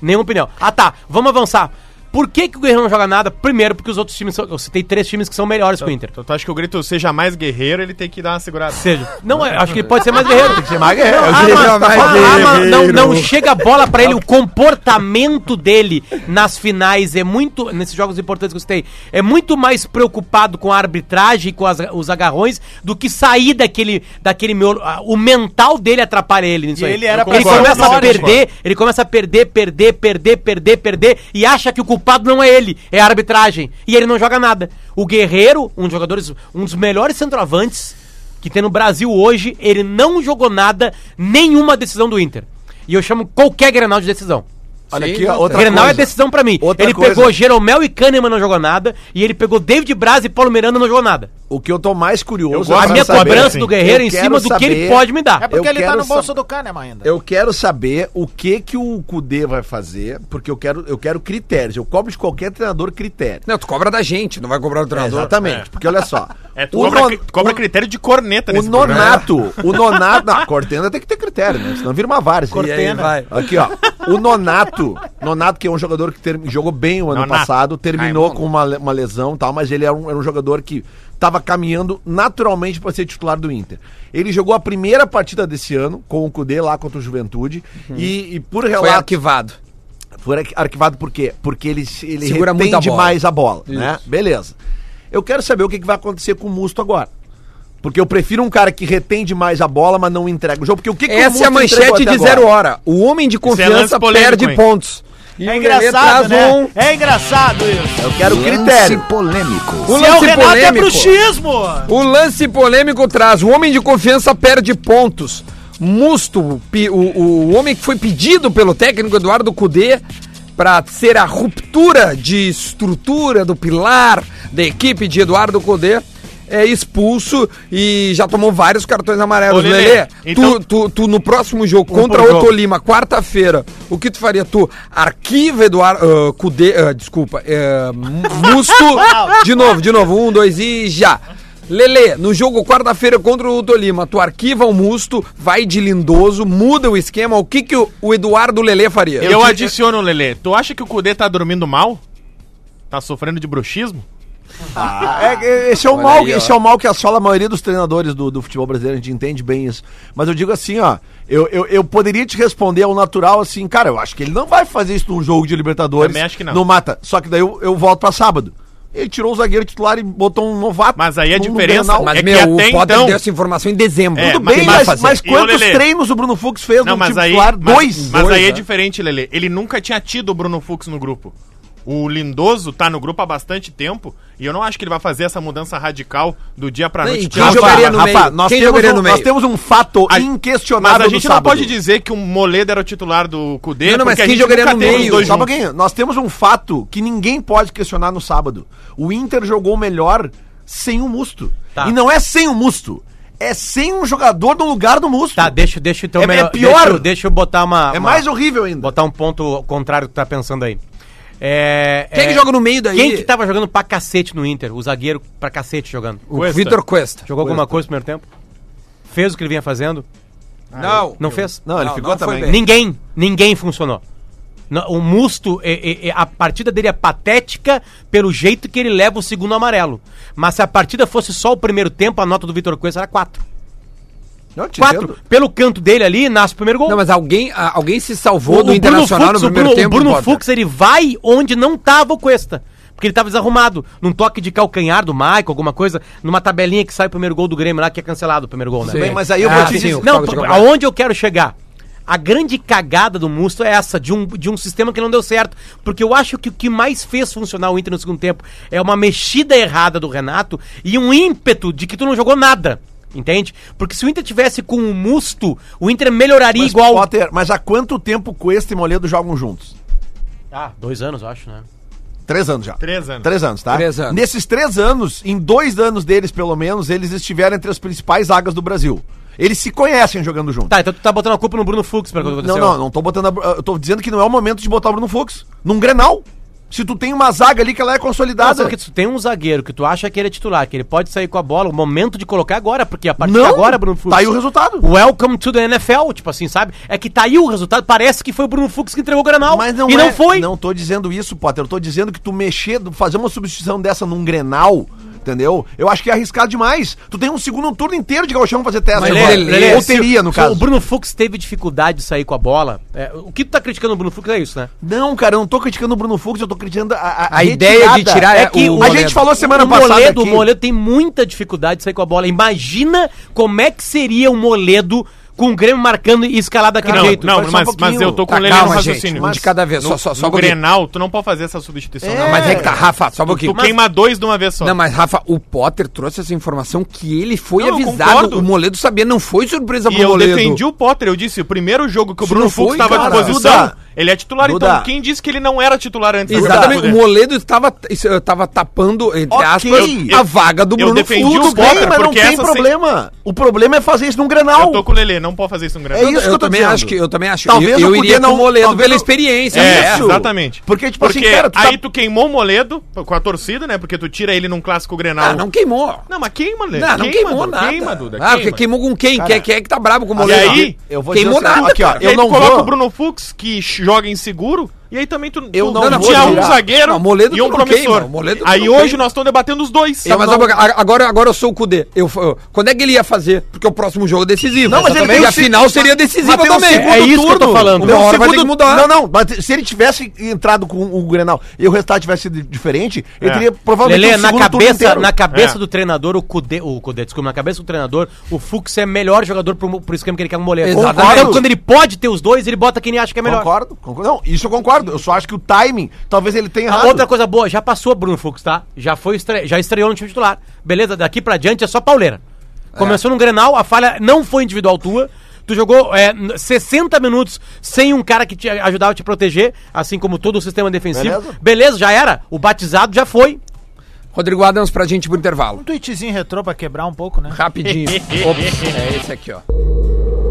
Nenhuma opinião. Ah, tá. Vamos avançar. Por que, que o Guerreiro não joga nada? Primeiro, porque os outros times. São, eu citei três times que são melhores que o Inter. Então tu acha que o grito seja mais guerreiro, ele tem que dar uma segurada. Seja. Não, eu acho que ele pode ser mais guerreiro. Tem que ser mais guerreiro. Não, ah, mais mas não, guerreiro. não chega a bola pra ele. O comportamento dele nas finais é muito. Nesses jogos importantes que eu citei, é muito mais preocupado com a arbitragem e com as- os agarrões do que sair daquele, daquele ah, O mental dele atrapalha ele nisso E aí. ele era ele começa a perder, ele começa a perder, perder, perder, perder, perder e acha que o culpado não é ele, é a arbitragem. E ele não joga nada. O Guerreiro, um dos jogadores, um dos melhores centroavantes que tem no Brasil hoje, ele não jogou nada, nenhuma decisão do Inter. E eu chamo qualquer Grenal de decisão. Olha Sim, aqui, ó, outra Grenal é coisa. decisão pra mim. Outra ele coisa. pegou Jeromel e Kahneman não jogou nada, e ele pegou David Braz e Paulo Miranda não jogou nada. O que eu tô mais curioso gosto A minha saber, cobrança assim. do Guerreiro em cima do que ele saber- pode me dar. É porque Eu ele tá no bolso do Kahneman ainda. Eu quero saber o que que o Cudê vai fazer, porque eu quero, eu quero critérios. Eu cobro de qualquer treinador critério. Não, tu cobra da gente, não vai cobrar do É, treinador. exatamente. Porque olha só, [laughs] É, tu O cobra, non- cobra o- critério de corneta O nesse programa. Nonato, [laughs] o Nonato. Não, Cortenda tem que ter critério, né? Senão vira uma várzea. Cortena. Aí vai. Aqui, ó. O Nonato. Nonato, que é um jogador que ter- jogou bem o ano Nonato. passado, terminou Raimundo. com uma, uma lesão e tal, mas ele era um, era um jogador que estava caminhando naturalmente para ser titular do Inter. Ele jogou a primeira partida desse ano com o Cudê lá contra o Juventude e, e por Foi relato. arquivado. Foi arqui- arquivado por quê? Porque ele, se- ele Segura retém a bola. demais a bola, né? Beleza. Eu quero saber o que, que vai acontecer com o Musto agora. Porque eu prefiro um cara que retém demais a bola, mas não entrega o jogo. Porque o que, que o Essa é a manchete de agora? zero hora. O homem de é lance confiança polêmico, perde hein? pontos. E É engraçado, né? um- É engraçado isso. Eu quero critério. polêmico. O Se é o lance Renato é polêmico. bruxismo. O lance polêmico traz: o homem de confiança perde pontos. Musto, o, o, o homem que foi pedido pelo técnico Eduardo Cudê para ser a ruptura de estrutura do pilar da equipe de Eduardo Cudê. É expulso e já tomou vários cartões amarelos. Ô, Lelê, Lelê, então- tu, tu, tu no próximo jogo Um contra o. Tolima, quarta-feira, o que tu faria? Tu arquiva Eduardo Cudê, ah, desculpa, é, Musto, [laughs] de novo, de novo, um, dois e já. Lele, no jogo quarta-feira contra o Tolima, tu arquiva o Musto, vai de lindoso, muda o esquema, o que que o, o Eduardo Lele faria? Eu, adiciono, Lelê. Tu acha que o Cudê tá dormindo mal? Tá sofrendo de bruxismo? Ah, é- esse, é o Olha mal, aí, esse é o mal que assola a maioria dos treinadores do, do futebol brasileiro, a gente entende bem isso. Mas eu digo assim, ó, eu, eu, eu poderia te responder ao natural assim, cara, eu acho que ele não vai fazer isso num jogo de Libertadores. Também acho que não. No mata. Só que daí eu, eu volto pra sábado. Ele tirou o zagueiro titular e botou um novato. Mas aí a diferença Grenal. Mas, é que meu, até o Potter então- deu essa informação em dezembro. É, Tudo mas bem, mas, mas o quantos Lelê? treinos o Bruno Fux fez Não, no mas time aí. titular? Mas, Dois. mas Dois, aí é né? diferente, Lelê. Ele nunca tinha tido o Bruno Fux no grupo. O Lindoso tá no grupo há bastante tempo e eu não acho que ele vai fazer essa mudança radical do dia pra noite. quem Rafa, jogaria no Rafa, meio? nós, Quem temos um, no nós meio? temos um fato A- inquestionável Mas a gente não sábado. pode dizer que o Moledo era o titular do Cudê, Não, não, mas quem jogaria no meio? Só um pouquinho. Nós temos um fato que ninguém pode questionar no sábado. O Inter jogou melhor sem o Musto. Tá. E não é sem o Musto. É sem um jogador no lugar do Musto. Tá, deixa, deixa então É- é pior. Deixa, eu- deixa eu botar uma. É uma- mais horrível ainda. Botar um ponto contrário que tu tá pensando aí. É, Quem é, que joga no meio daí? Quem que tava jogando pra cacete no Inter? O zagueiro pra cacete jogando. O Cuesta. Vitor Cuesta. Jogou alguma coisa no primeiro tempo? Fez o que ele vinha fazendo? Não. Não fez? Não, ele Não, ficou não também. Ninguém, ninguém funcionou. O Musto, é- é- é- a partida dele é patética pelo jeito que ele leva o segundo amarelo. Mas se a partida fosse só o primeiro tempo, a nota do Vitor Coelho era 4. Não, te 4. entendo. Pelo canto dele ali, nasce o primeiro gol. Não, mas alguém, alguém se salvou O- do o Internacional Fux- no o primeiro Bruno, tempo. O Bruno. Fux, ele vai onde não tava o Cuesta. Porque ele tava desarrumado. Num toque de calcanhar do Michael, alguma coisa. Numa tabelinha que sai o primeiro gol do Grêmio lá, que é cancelado o primeiro gol, né? Sim. Bem, mas aí eu Ah, vou te dizer. o Não, aonde eu quero chegar? A grande cagada do Musto é essa, de um, de um sistema que não deu certo. Porque eu acho que o que mais fez funcionar o Inter no segundo tempo é uma mexida errada do Renato e um ímpeto de que tu não jogou nada. Entende? Porque se o Inter tivesse com o Musto, o Inter melhoraria Mas, igual. Potter, mas há quanto tempo Cuesta e Moledo jogam juntos? Ah, dois anos, eu acho, né? Três anos já. Três anos. Três anos, tá? Três anos. Nesses três anos, em dois anos deles, pelo menos, eles estiveram entre as principais zagas do Brasil. Eles se conhecem jogando junto. Tá, então tu tá botando a culpa no Bruno Fux pelo que Não, aconteceu. não, não tô botando. a- eu tô dizendo que não é o momento de botar o Bruno Fux. Num Grenal. Se tu tem uma zaga ali que ela é Não, consolidada. porque tu tem um zagueiro que tu acha que ele é titular, que ele pode sair com a bola, o momento de colocar agora, porque a partir de Não, agora, Bruno Fux. tá aí o resultado. Welcome to the NFL, tipo assim, sabe? É que tá aí o resultado, parece que foi o Bruno Fux que entregou o Granal. Mas não e é, não foi. Não tô dizendo isso, Potter. Eu tô dizendo que tu mexer, fazer uma substituição dessa num Grenal, entendeu? Eu acho que é arriscado demais. Tu tem um segundo turno inteiro de gauchão pra fazer teste. Mas, agora. Lelê, Lelê, Ou se- teria, no se caso. O Bruno Fux teve dificuldade de sair com a bola. é, o que tu tá criticando o Bruno Fux é isso, né? Não, cara, eu não tô criticando o Bruno Fux, eu tô criticando a, a, A ideia de tirar é que o a Moledo. gente falou semana o passada Moledo, aqui. O Moledo tem muita dificuldade de sair com a bola. Imagina como é que seria o Moledo com o Grêmio marcando e escalado daquele Não, jeito. não, só um mas, mas eu tô com Tá, o Lelê no calma, gente. raciocínio. Um de cada vez. No, Só, só, só no um. Grenal, tu não pode fazer essa substituição. É. Não, Mas é que tá, Rafa, só um pouquinho. Tu queima dois de uma vez só. Não, mas Rafa, o Potter trouxe essa informação que ele foi Não, eu avisado. concordo. O Moledo sabia, não foi surpresa E pro eu Moledo. defendi o Potter, eu disse, o primeiro jogo que o Bruno Fux estava à disposição, Duda. Ele é titular, Duda. então quem disse que ele não era titular antes? Exatamente, o Moledo estava, estava tapando, entre Ok. aspas, a vaga do Eu Bruno Fux. Tudo bem, mas não porque tem problema. O problema é fazer isso num Grenal. Eu tô com o Lelê, não pode fazer isso no É Grenal. isso que eu, eu tô também dizendo. acho que eu também acho. Talvez eu, eu iria com não- o Moledo talvez pela experiência. É, Isso. exatamente. Porque, tipo Porque assim, cara, tu tá- aí tu queimou o Moledo com a torcida, né? Porque tu tira ele num clássico Grenal. Ah, não queimou. Não, mas queima, né? Não, não queimou nada. Queima, Duda. ah, porque queimou com quem? quem, quem é que tá bravo com o E Moledo? aí, eu vou queimou assim, nada. aqui, ó, cara. eu eu não coloca vou- o Bruno Fux, que joga inseguro, e aí também tu, Eu tu- não vou tinha um zagueiro Não, Moledo e um não promissor. Moledo aí não hoje queima. nós estamos debatendo os dois. Eu, mas não- agora, agora, eu sou o Cudê. Eu, eu- quando é que ele ia fazer? Porque o próximo jogo é decisivo. Não, mas ele e a se- final seria decisiva Mas um também. segundo É isso que eu tô falando. Uma hora vai ter segundo- que mudar. Não, não, mas se ele tivesse entrado com o Grenal e o resultado tivesse sido diferente, ele É. teria provavelmente Lelê, um na segundo turno cabeça, na cabeça É. do treinador, o Cudê, o Cudê, desculpa, na cabeça do treinador, o Fux é melhor jogador pro, pro esquema que ele quer com o Moledo. Exatamente. Então, quando ele pode ter os dois, ele bota quem ele acha que é melhor. Concordo, concordo. Não, isso eu concordo. Eu só acho que o timing, talvez ele tenha Ah, errado. Outra coisa boa, já passou Bruno Fux, tá? Já foi estre... já estreou no time titular. Beleza, daqui pra diante é só pauleira. Começou no Grenal, a falha não foi individual tua. Tu jogou é, n- 60 minutos sem um cara que te ajudava a te proteger, assim como todo o sistema defensivo. Beleza. Beleza, já era. O batizado já foi. Rodrigo Adams pra gente pro intervalo. Um tweetzinho retrô pra quebrar um pouco, né? Rapidinho. [laughs] Ops, é esse aqui, ó.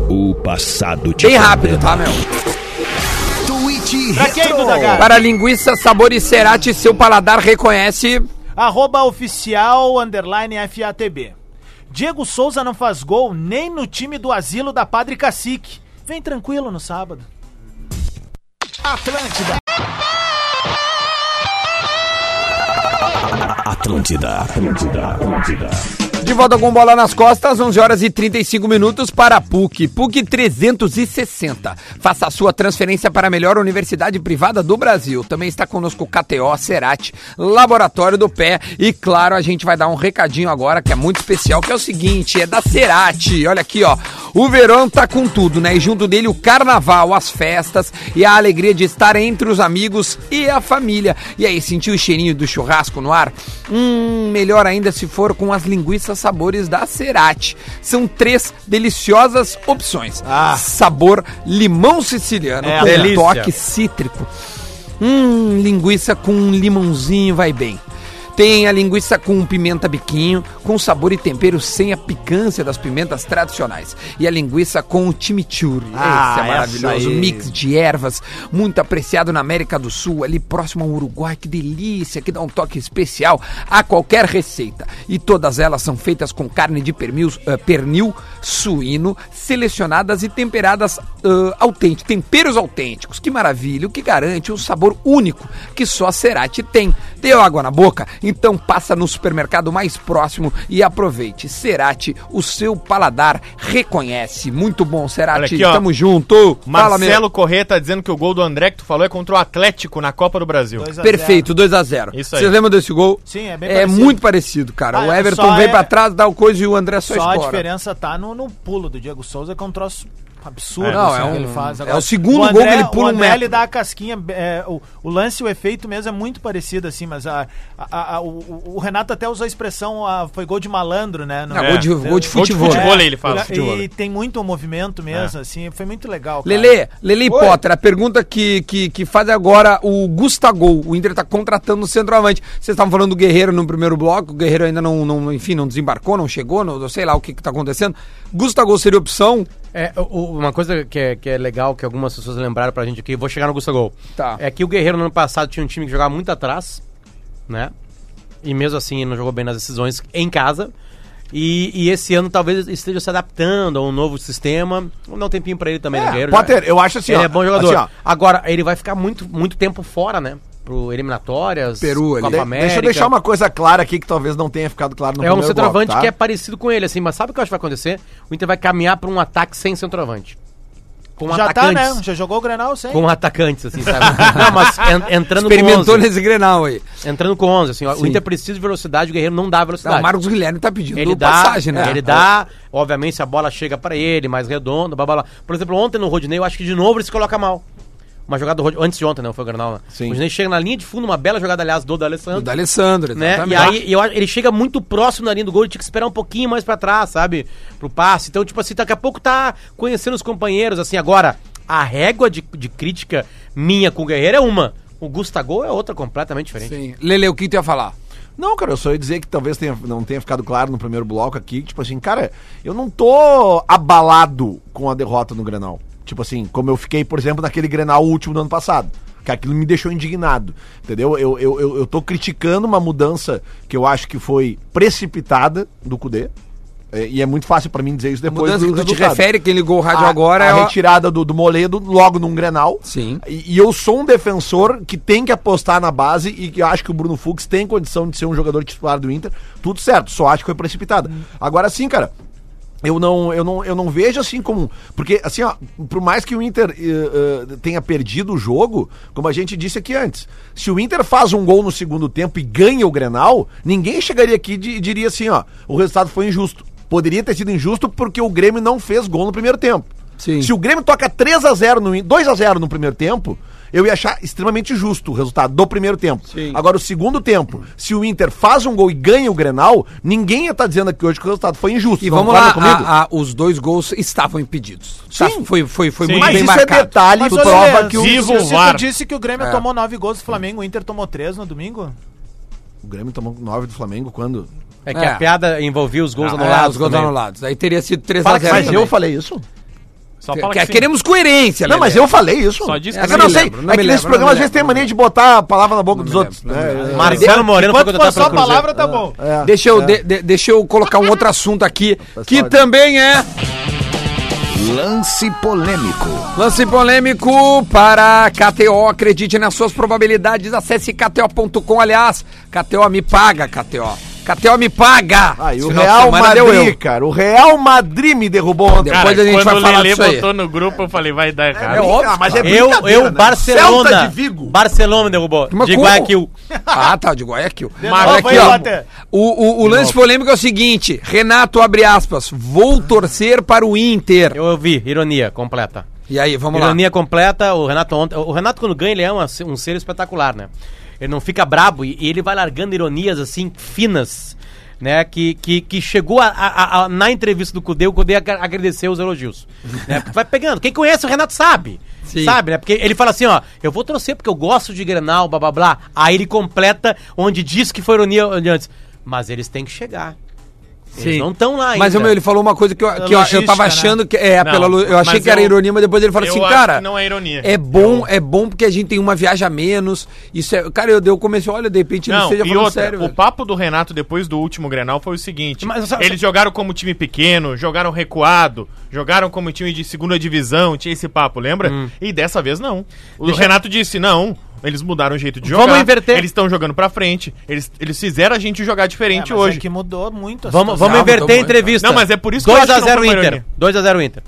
O passado te Bem rápido, tá, meu? Tweet Pra quem, Duda? Para linguiça, sabor e cerati, seu paladar reconhece. Arroba oficial underline FATB. Diego Souza não faz gol nem no time do asilo da Padre Cacique. Vem tranquilo no sábado. Atlântida. Atlântida. Atlântida. De volta com bola nas costas, 11 horas e 35 minutos para a PUC. PUC 360. Faça a sua transferência para a melhor universidade privada do Brasil. Também está conosco o KTO, Cerati, Laboratório do Pé. E claro, a gente vai dar um recadinho agora que é muito especial, que é o seguinte, é da Cerati. Olha aqui, ó. O verão tá com tudo, né? E junto dele o carnaval, as festas e a alegria de estar entre os amigos e a família. E aí, sentiu o cheirinho do churrasco no ar? Hum, melhor ainda se for com as linguiças sabores da Cerati. São três deliciosas opções. Sabor limão siciliano É, com delícia. toque cítrico. Hum, linguiça com um limãozinho vai bem. Tem a linguiça com pimenta biquinho, com sabor e tempero sem a picância das pimentas tradicionais. E a linguiça com o chimichurri. Ah, Esse é maravilhoso. Mix de ervas, muito apreciado na América do Sul, ali próximo ao Uruguai. Que delícia, que dá um toque especial a qualquer receita. E todas elas são feitas com carne de pernil, eh, pernil suíno, selecionadas e temperadas ah, autênticos, temperos autênticos. Que maravilha, o que garante um sabor único que só a Cerati tem. Deu água na boca? Então passa no supermercado mais próximo e aproveite. Cerati, o seu paladar reconhece. Muito bom, Cerati. aqui, ó. Tamo junto. Marcelo Corrêa tá dizendo que o gol do André que tu falou é contra o Atlético na Copa do Brasil. 2 a Perfeito, 2x0. Isso aí. Vocês lembram desse gol? Sim, é bem É parecido. muito parecido, cara. Ah, o é, Everton só vem é- pra trás, dá o coisa e o André só, Só a escora. diferença tá no, no pulo do Diego Souza, que é um troço absurdo É. Não, é que um- ele faz. é o segundo gol que ele pula o um André, metro. ele dá a casquinha, é, o, o lance e o efeito mesmo é muito parecido, assim, mas a, a- a- o, o- o Renato até usou a expressão, ah, foi gol de malandro, né? No- Ah, gol de- gol de Gol de futebol. futebol, ele fala. E, futebol. e tem muito movimento mesmo, assim, foi muito legal. cara. Lele, Lele Potter, a pergunta que, que, que faz agora o Gustavo. O Inter tá contratando o centroavante. Vocês estavam falando do Guerreiro no primeiro bloco, o Guerreiro ainda não, não enfim, não desembarcou, não chegou, não, sei lá o que, que tá acontecendo. Gustavo seria opção? É, o- uma coisa que é, que é legal, que algumas pessoas lembraram pra gente aqui, vou chegar no Gustavo. Tá. É que o Guerreiro no ano passado tinha um time que jogava muito atrás, né? E mesmo assim ele não jogou bem nas decisões em casa. E, e esse ano talvez esteja se adaptando a um novo sistema. Vamos dar um tempinho pra ele também, né, Guerreiro? Potter, eu acho assim, ele ó, é bom jogador. assim. Agora, ele vai ficar muito, muito tempo fora, né? Pro eliminatórias, Peru, ele- Copa De- América. deixa eu deixar uma coisa clara aqui que talvez não tenha ficado claro no É um centroavante bloco, tá? que é parecido com ele, assim, mas sabe o que eu acho que vai acontecer? O Inter vai caminhar pra um ataque sem centroavante. Com Já tá, atacantes. né? Já jogou o Grenal, sei. Com atacantes, assim, sabe? [laughs] Não, mas en- entrando com Experimentou 11. nesse Grenal aí. Entrando com 11, assim, ó, o. Inter precisa de velocidade, o Guerreiro não dá Não, velocidade. o Marcos Guilherme tá pedindo ele dá, passagem, né? ele dá, obviamente, se a bola chega pra ele, mais redonda, blá, blá, blá. Por exemplo, ontem no Rodinei, eu acho que de novo ele se coloca mal. Uma jogada do antes de ontem, não, foi o Granal, né? Sim. O Rodinei chega na linha de fundo, uma bela jogada, aliás, do D'Alessandro. da Alessandro, Né? E aí eu, ele chega muito próximo na linha do gol, ele tinha que esperar um pouquinho mais pra trás, sabe? Pro passe. Então, tipo assim, daqui a pouco tá conhecendo os companheiros, assim. Agora, a régua de, de crítica minha com o Guerreiro é uma. O Gustavo é outra completamente diferente. Sim. Lele, o que tu ia falar? Não, cara, eu só ia dizer que talvez tenha, não tenha ficado claro no primeiro bloco aqui, que, tipo assim, cara, eu não tô abalado com a derrota no Grenal. Tipo assim, como eu fiquei, por exemplo, naquele Grenal último do ano passado. Que aquilo me deixou indignado, entendeu? Eu, eu, eu, eu tô criticando uma mudança que eu acho que foi precipitada do Cudê. É, E é muito fácil pra mim dizer isso A depois mudança que tu te refere, quem ligou o rádio A- agora a é retirada do, do Moledo logo num Grenal. Sim. E, e eu sou um defensor que tem que apostar na base e que eu acho que o Bruno Fux tem condição de ser um jogador titular do Inter. Tudo certo, só acho que foi precipitada. Agora sim, cara. Eu não, eu, não, eu não vejo assim como. Porque, assim, ó, por mais que o Inter eh, tenha perdido o jogo, como a gente disse aqui antes, se o Inter faz um gol no segundo tempo e ganha o Grenal, ninguém chegaria aqui e di- diria assim, ó, o resultado foi injusto. Poderia ter sido injusto porque o Grêmio não fez gol no primeiro tempo. Sim. Se o Grêmio toca 3 a 0 no In- 2 a 0 no primeiro tempo, eu ia achar extremamente justo o resultado do primeiro tempo. Sim. Agora, o segundo tempo, se o Inter faz um gol e ganha o Grenal, ninguém ia estar dizendo aqui hoje que o resultado foi injusto. E Não vamos lá, a- a- os dois gols estavam impedidos. Sim. Tá, foi foi, foi Sim. muito Mas bem isso é marcado. detalhe Mas, prova Lelê, que o... se, Viva o se, se disse que o Grêmio É. tomou nove gols do Flamengo, o Inter tomou três no domingo? o Grêmio tomou 9 do Flamengo quando? É que É. a piada envolvia os gols É, anulados. os gols também. anulados. Aí teria sido 3 Fala a que 0 Mas também. eu falei isso? Só fala Que- que sim. Queremos coerência, Não, mas eu falei isso. Só diz É, É que que eu não sei. lembro, não é que nesse lembro, programa não às vezes tem mania de botar a palavra na boca dos outros. né? Marcelo Moreno foi for contratado só a palavra, tá bom. É, Deixa eu, é. de- de- deixa eu colocar um outro assunto aqui, [laughs] que também é Lance polêmico. lance polêmico para KTO. Acredite nas suas probabilidades. Acesse KTO.com. Aliás, KTO me paga, KTO. KTO me paga. Ah, e o Real Madrid, eu. cara. O Real Madrid me derrubou ontem. Depois Cara, a gente quando vai o falar Lelê disso aí. botou no grupo, eu falei, vai dar errado. É óbvio. Ah, mas é Eu, eu, né? Barcelona. Celta de Vigo. Barcelona me derrubou. Mas de como? Guayaquil. Ah, tá, de Guayaquil. novo, Olha aqui, ó. O, o, o lance polêmico é o seguinte: Renato abre aspas, vou torcer para o Inter. Eu ouvi, ironia completa. E aí, vamos lá. Ironia completa, o Renato ontem. O Renato, quando ganha, ele é uma- um ser espetacular, né? Ele não fica brabo e, e ele vai largando ironias assim, finas, né? Que, que, que chegou a, a- a- na entrevista do Cudê, o Cudê agra- agradeceu os elogios. né? [laughs] Vai pegando. Quem conhece o Renato sabe. Sim. Sabe, né? Porque ele fala assim, ó, eu vou torcer porque eu gosto de Grenal, blá blá blá. Aí ele completa onde diz que foi ironia antes. Mas eles têm que chegar. Eles Sim. não estão lá ainda. Mas meu, ele falou uma coisa que eu, que eu, eu tava né? achando que. É, Não, pela, eu achei que era eu- ironia, mas depois ele falou eu assim, acho cara. que não é ironia. É bom, é bom porque a gente tem uma viagem a menos. Isso é. Cara, eu, eu comecei, olha, de repente ele Não, esteja e falando outra, sério. o velho. papo do Renato depois do último Grenal foi o seguinte: Mas só- eles jogaram como time pequeno, jogaram recuado, jogaram como time de segunda divisão, tinha esse papo, lembra? Hum. E dessa vez não. O Renato disse: não. Eles mudaram o jeito de Vamos jogar. inverter. Eles estão jogando pra frente. Eles, eles fizeram a gente jogar É, diferente mas hoje. é que mudou muito a Vamos, situação. vamos Não, inverter a muito. entrevista. Não, mas é por isso que eu acho que não 2x0 foi uma Inter. ironia. 2x0 Inter.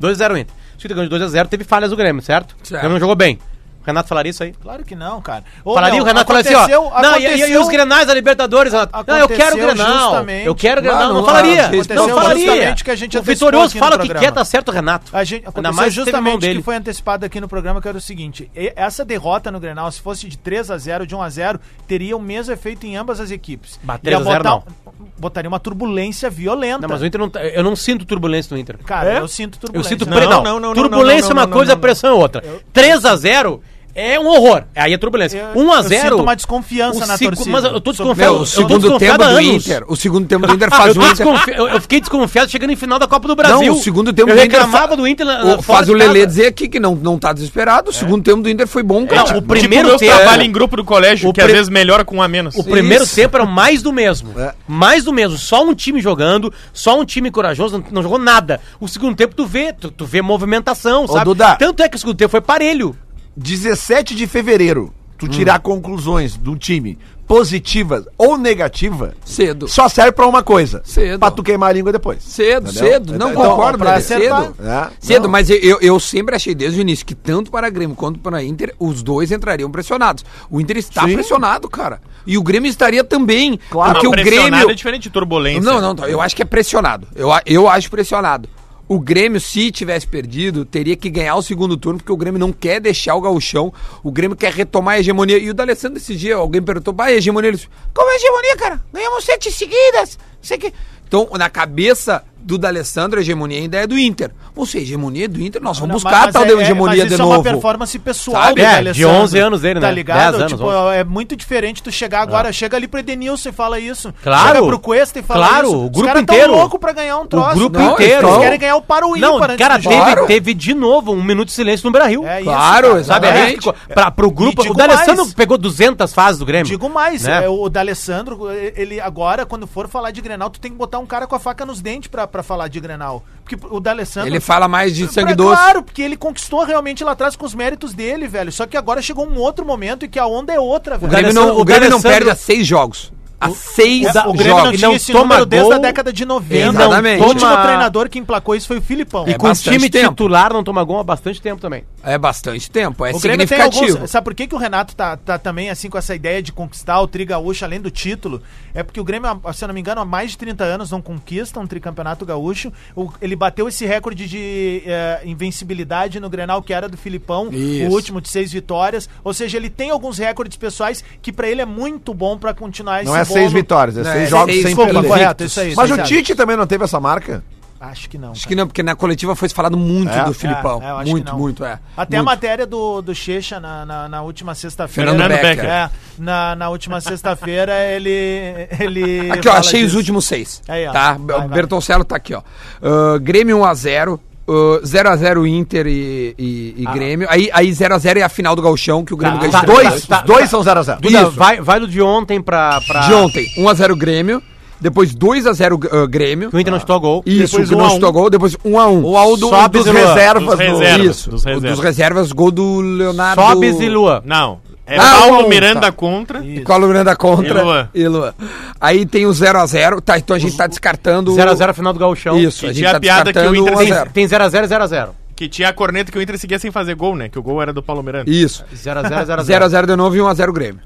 2x0 Inter. Se o Inter ganhou de 2x0, teve falhas do Grêmio, certo? Certo. O Grêmio não jogou bem. O Renato falaria isso aí. Claro que não, cara. Ô, falaria meu, o Renato falaria assim, ó. Não, e, e- e os Grenais da Libertadores, Renato? Não, eu quero o Grenal. Eu quero o Grenal. Mano, não falaria. aconteceu Não falaria. que a gente o Vitorioso fala o que quer, tá certo, Renato. A gente, Ainda aconteceu mais que justamente dele. que foi antecipado aqui no programa, que era o seguinte: essa derrota no Grenal, se fosse de 3 a 0 de 1 a 0 teria o mesmo efeito em ambas as equipes. Ia 3 a 0 botar- não. Botaria uma turbulência violenta. Não, mas o Inter não tá- Eu não sinto turbulência no Inter. Cara, É? eu sinto Eu turbulência. sinto Não, não, não, não, não, Turbulência não, é uma não, não, coisa, não, não. pressão é outra. 3x0 é um horror. Aí é turbulência. Eu- 1x0. eu sinto uma desconfiança na torcida. Mas eu tô desconfiado. Meu, o eu tô segundo tempo do. Inter. O segundo tempo do [laughs] Inter Eu, faz tô o Inter. desconfi- eu- eu fiquei desconfiado chegando em final da Copa do Brasil. Não, o segundo tempo eu do Inter reclamava fa- do Inter na, o- faz o Lelê dizer aqui que não, não tá desesperado. O segundo tempo do Inter foi bom, cara. Não, o Tipo, primeiro meus tempo- trabalho em grupo do colégio, O que às pri- vezes melhora com um a menos. O primeiro Isso. tempo era mais do mesmo. É. Mais do mesmo. Só um time jogando, só um time corajoso, não, não jogou nada. O segundo tempo tu vê, tu, tu vê movimentação, sabe? Duda. Tanto é que o segundo tempo foi parelho. 17 de fevereiro, tu tirar conclusões do time positivas ou negativas, Cedo. só serve pra uma coisa. Cedo. Pra tu queimar a língua depois. Cedo, Entendeu? cedo. Não Então, concordo, pra acertar. cedo. É, Cedo, não. mas eu- eu, eu sempre achei desde o início que tanto para Grêmio quanto para Inter, os dois entrariam pressionados. O Inter está Sim. pressionado, cara. E o Grêmio estaria também. Claro. porque o Grêmio. é diferente de turbulência. Não, não, eu acho que é pressionado. Eu, a- eu acho pressionado. O Grêmio, se tivesse perdido, teria que ganhar o segundo turno, porque o Grêmio não quer deixar o gauchão. O Grêmio quer retomar a hegemonia. E o D'Alessandro, esse dia, alguém perguntou, a hegemonia? Ele disse, como é hegemonia, cara? Ganhamos sete seguidas. Sei que... Então, na cabeça do D'Alessandro, a hegemonia ainda é do Inter. Ou seja, a hegemonia é do Inter, nós vamos Não, buscar a mas tal é- é- hegemonia mas de isso novo. é uma performance pessoal Sabe? do É, de 11 anos dele, né? Tá ligado? 10 anos, tipo, 11. é muito diferente tu chegar agora, chega ali pro Edenilson e fala isso. Claro. Chega pro Cuesta e fala Claro, isso. o Os grupo caras tão inteiro. louco pra ganhar um troço. O grupo Não, inteiro. Eles querem ganhar o para o Não, ímpar cara, teve, Claro. teve de novo um minuto de silêncio no Beira-Rio. É isso, Claro, cara. Sabe, ficou- pra, pro grupo, o D'Alessandro pegou 200 fases do Grêmio. Digo mais, Né? é, o D'Alessandro, ele agora, quando for falar de Grenal, tu tem que botar um cara com a faca nos dentes pra, pra falar de Grenal. Porque o D'Alessandro... Ele fala mais de sangue doce. Claro, porque ele conquistou realmente lá atrás com os méritos dele, velho. Só que agora chegou um outro momento e que a onda é outra, O velho. Grêmio não, o Grêmio não perde a seis jogos. A seis O, da- o Grêmio jogos. não tinha esse toma número desde gol. a década de 90. Exatamente. O último Toma- treinador que emplacou isso foi o Filipão. E É com o time tempo. titular não toma gol há bastante tempo também. É bastante tempo, é O significativo. alguns. Sabe por que, que o Renato tá, tá também assim com essa ideia de conquistar o Tri Gaúcho além do título? É porque o Grêmio, se eu não me engano, há mais de 30 anos não conquista um tricampeonato gaúcho. O- ele bateu esse recorde de eh, invencibilidade no Grenal que era do Filipão, Isso. o último de seis vitórias. Ou seja, ele tem alguns recordes pessoais que pra ele é muito bom pra continuar Não é seis vitórias, é Não, seis é jogos seis sem desculpa, perder. correto, isso aí. Mas o. Tite também não teve essa marca? Acho que não. Acho que não, porque na coletiva foi falado muito É? do Filipão. É, é, muito, não. muito, é. Até a Muito. matéria do, do Checha na, na, na última sexta-feira. Fernando Becker. Becker. É, na, na última sexta-feira ele. ele Aqui, ó, achei os disso. últimos seis. Aí, ó. Tá? Vai, o vai. Bertoncello tá aqui, ó. Ah, Grêmio 1x0. 0x0 Inter e, e- e Grêmio. Aí, aí 0x0 é a final do Gauchão, que o Grêmio Tá, ganhou tá, Dois, tá, os dois são 0x0. Duda, Isso. vai, vai do de ontem pra. pra... De ontem, 1x0 Grêmio. Depois 2x0 uh, Grêmio. Que o Inter não chutou gol. Isso, Depois que 1 não a 1. chutou gol. Depois 1x1. O Aldo Sobes dos reservas. Dos do- reservas. Isso, dos o reservas. dos reservas, gol do Leonardo. Sobes e Lua. Não. É Ah, Paulo tá. Miranda contra. Isso. A Miranda contra. E Luan. E Luan. Aí tem o 0x0. Tá, então a gente tá descartando. 0x0 final do Gauchão. Isso, E a gente tinha tá a piada que o Inter 1 a Tem 0. tem 0x0 e 0x0. Que tinha a corneta que o Inter seguia sem fazer gol, né? Que o gol era do Paulo Miranda. Isso. 0x0 0x0. 0x0 de novo e 1x0 Grêmio.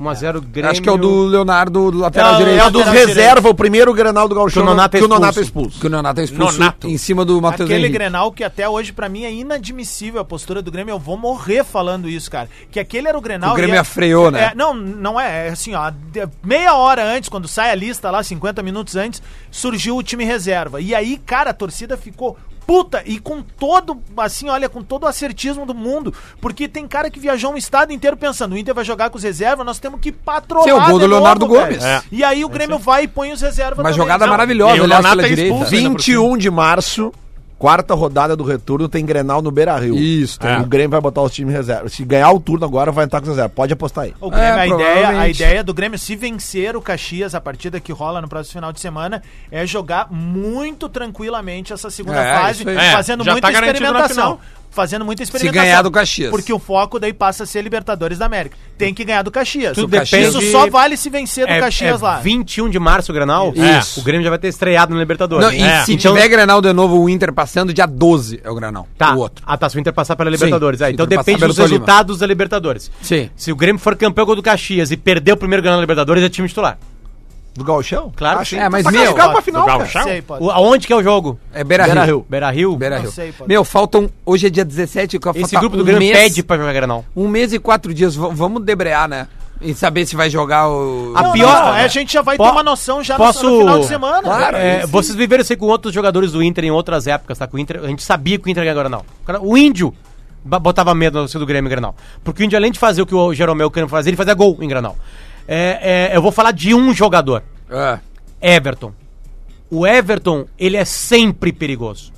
1x0 Grêmio. Acho que é o do Leonardo, do lateral É direito. É o dos Lateral reserva, o primeiro Grenal do Gauchão Que o Nonato é que o Nonato é expulso. expulso. Que o Nonato é expulso Nonato. em cima do Matheus Aquele Henrique. Grenal que até hoje pra mim é inadmissível a postura do Grêmio. Eu vou morrer falando isso, cara. Que aquele era o Grenal. O Grêmio é- afreou, né? É, não, não é. É assim, ó. Meia hora antes, quando sai a lista lá, 50 minutos antes, surgiu o time reserva. E aí, cara, a torcida ficou puta e com todo, assim, olha, com todo o acertismo do mundo. Porque tem cara que viajou um estado inteiro pensando: o Inter vai jogar com os reservas, nós temos que patrolar. Sim, o gol do Leonardo novo, Gomes. É. E aí o Grêmio vai e põe os reservas. Uma também. jogada Não, maravilhosa, E o aliás, pela é direita. expulso. 21 de março, quarta rodada do retorno, tem Grenal no Beira Rio. Isso, É. O Grêmio vai botar os times reserva. Se ganhar o turno agora, vai entrar com reserva. Pode apostar aí. O Grêmio, É, a, ideia, a ideia do Grêmio, se vencer o Caxias, a partida que rola no próximo final de semana, é jogar muito tranquilamente essa segunda É, fase. É, fazendo já muita tá experimentação. Fazendo muita experimentação. ganhar do Caxias. Porque o foco daí passa a ser Libertadores da América. Tem que ganhar do Caxias. Tudo depende- Isso só vale se vencer do É, Caxias é lá. 21 de março o Grenal. Isso. O Grêmio já vai ter estreado no Libertadores. Não, e É. se Então- tiver Grenal de novo, o Inter passando, dia 12 é o Grenal. Tá. O outro. Ah, tá. Se o Inter passar pela Libertadores. Sim, É, se o então depende dos resultados da Libertadores. Sim. Se o Grêmio for campeão do Caxias e perder o primeiro Grenal da Libertadores, é time titular. Do Gauchão? Claro que Acho sim. É, mas Tá meu, classificado pra final, do cara. Gauchão? Sei, pode. O, aonde que é o jogo? É Beira Rio. Beira Rio. Beira Rio? Beira Não Rio. sei, pode. Meu, faltam. Hoje é dia 17, que Esse grupo do Grêmio pede pra jogar Grenal. Um mês e quatro dias. V- vamos debrear, né? E saber se vai jogar o. A Não, pior- não, não, a gente já vai Po- ter uma noção já no- posso- no, final de semana. Claro. É, sim. vocês viveram isso aí com outros jogadores do Inter em outras épocas, tá? Com o Inter, a gente sabia que o Inter ia ganhar Grenal. O cara- O Índio ba- botava medo no do Grêmio em Grenal. Porque o Índio, além de fazer o que o Jeromel queria fazer, ele fazia gol em Grenal. É, é, eu vou falar de um jogador. É. Everton. O Everton, ele é sempre perigoso.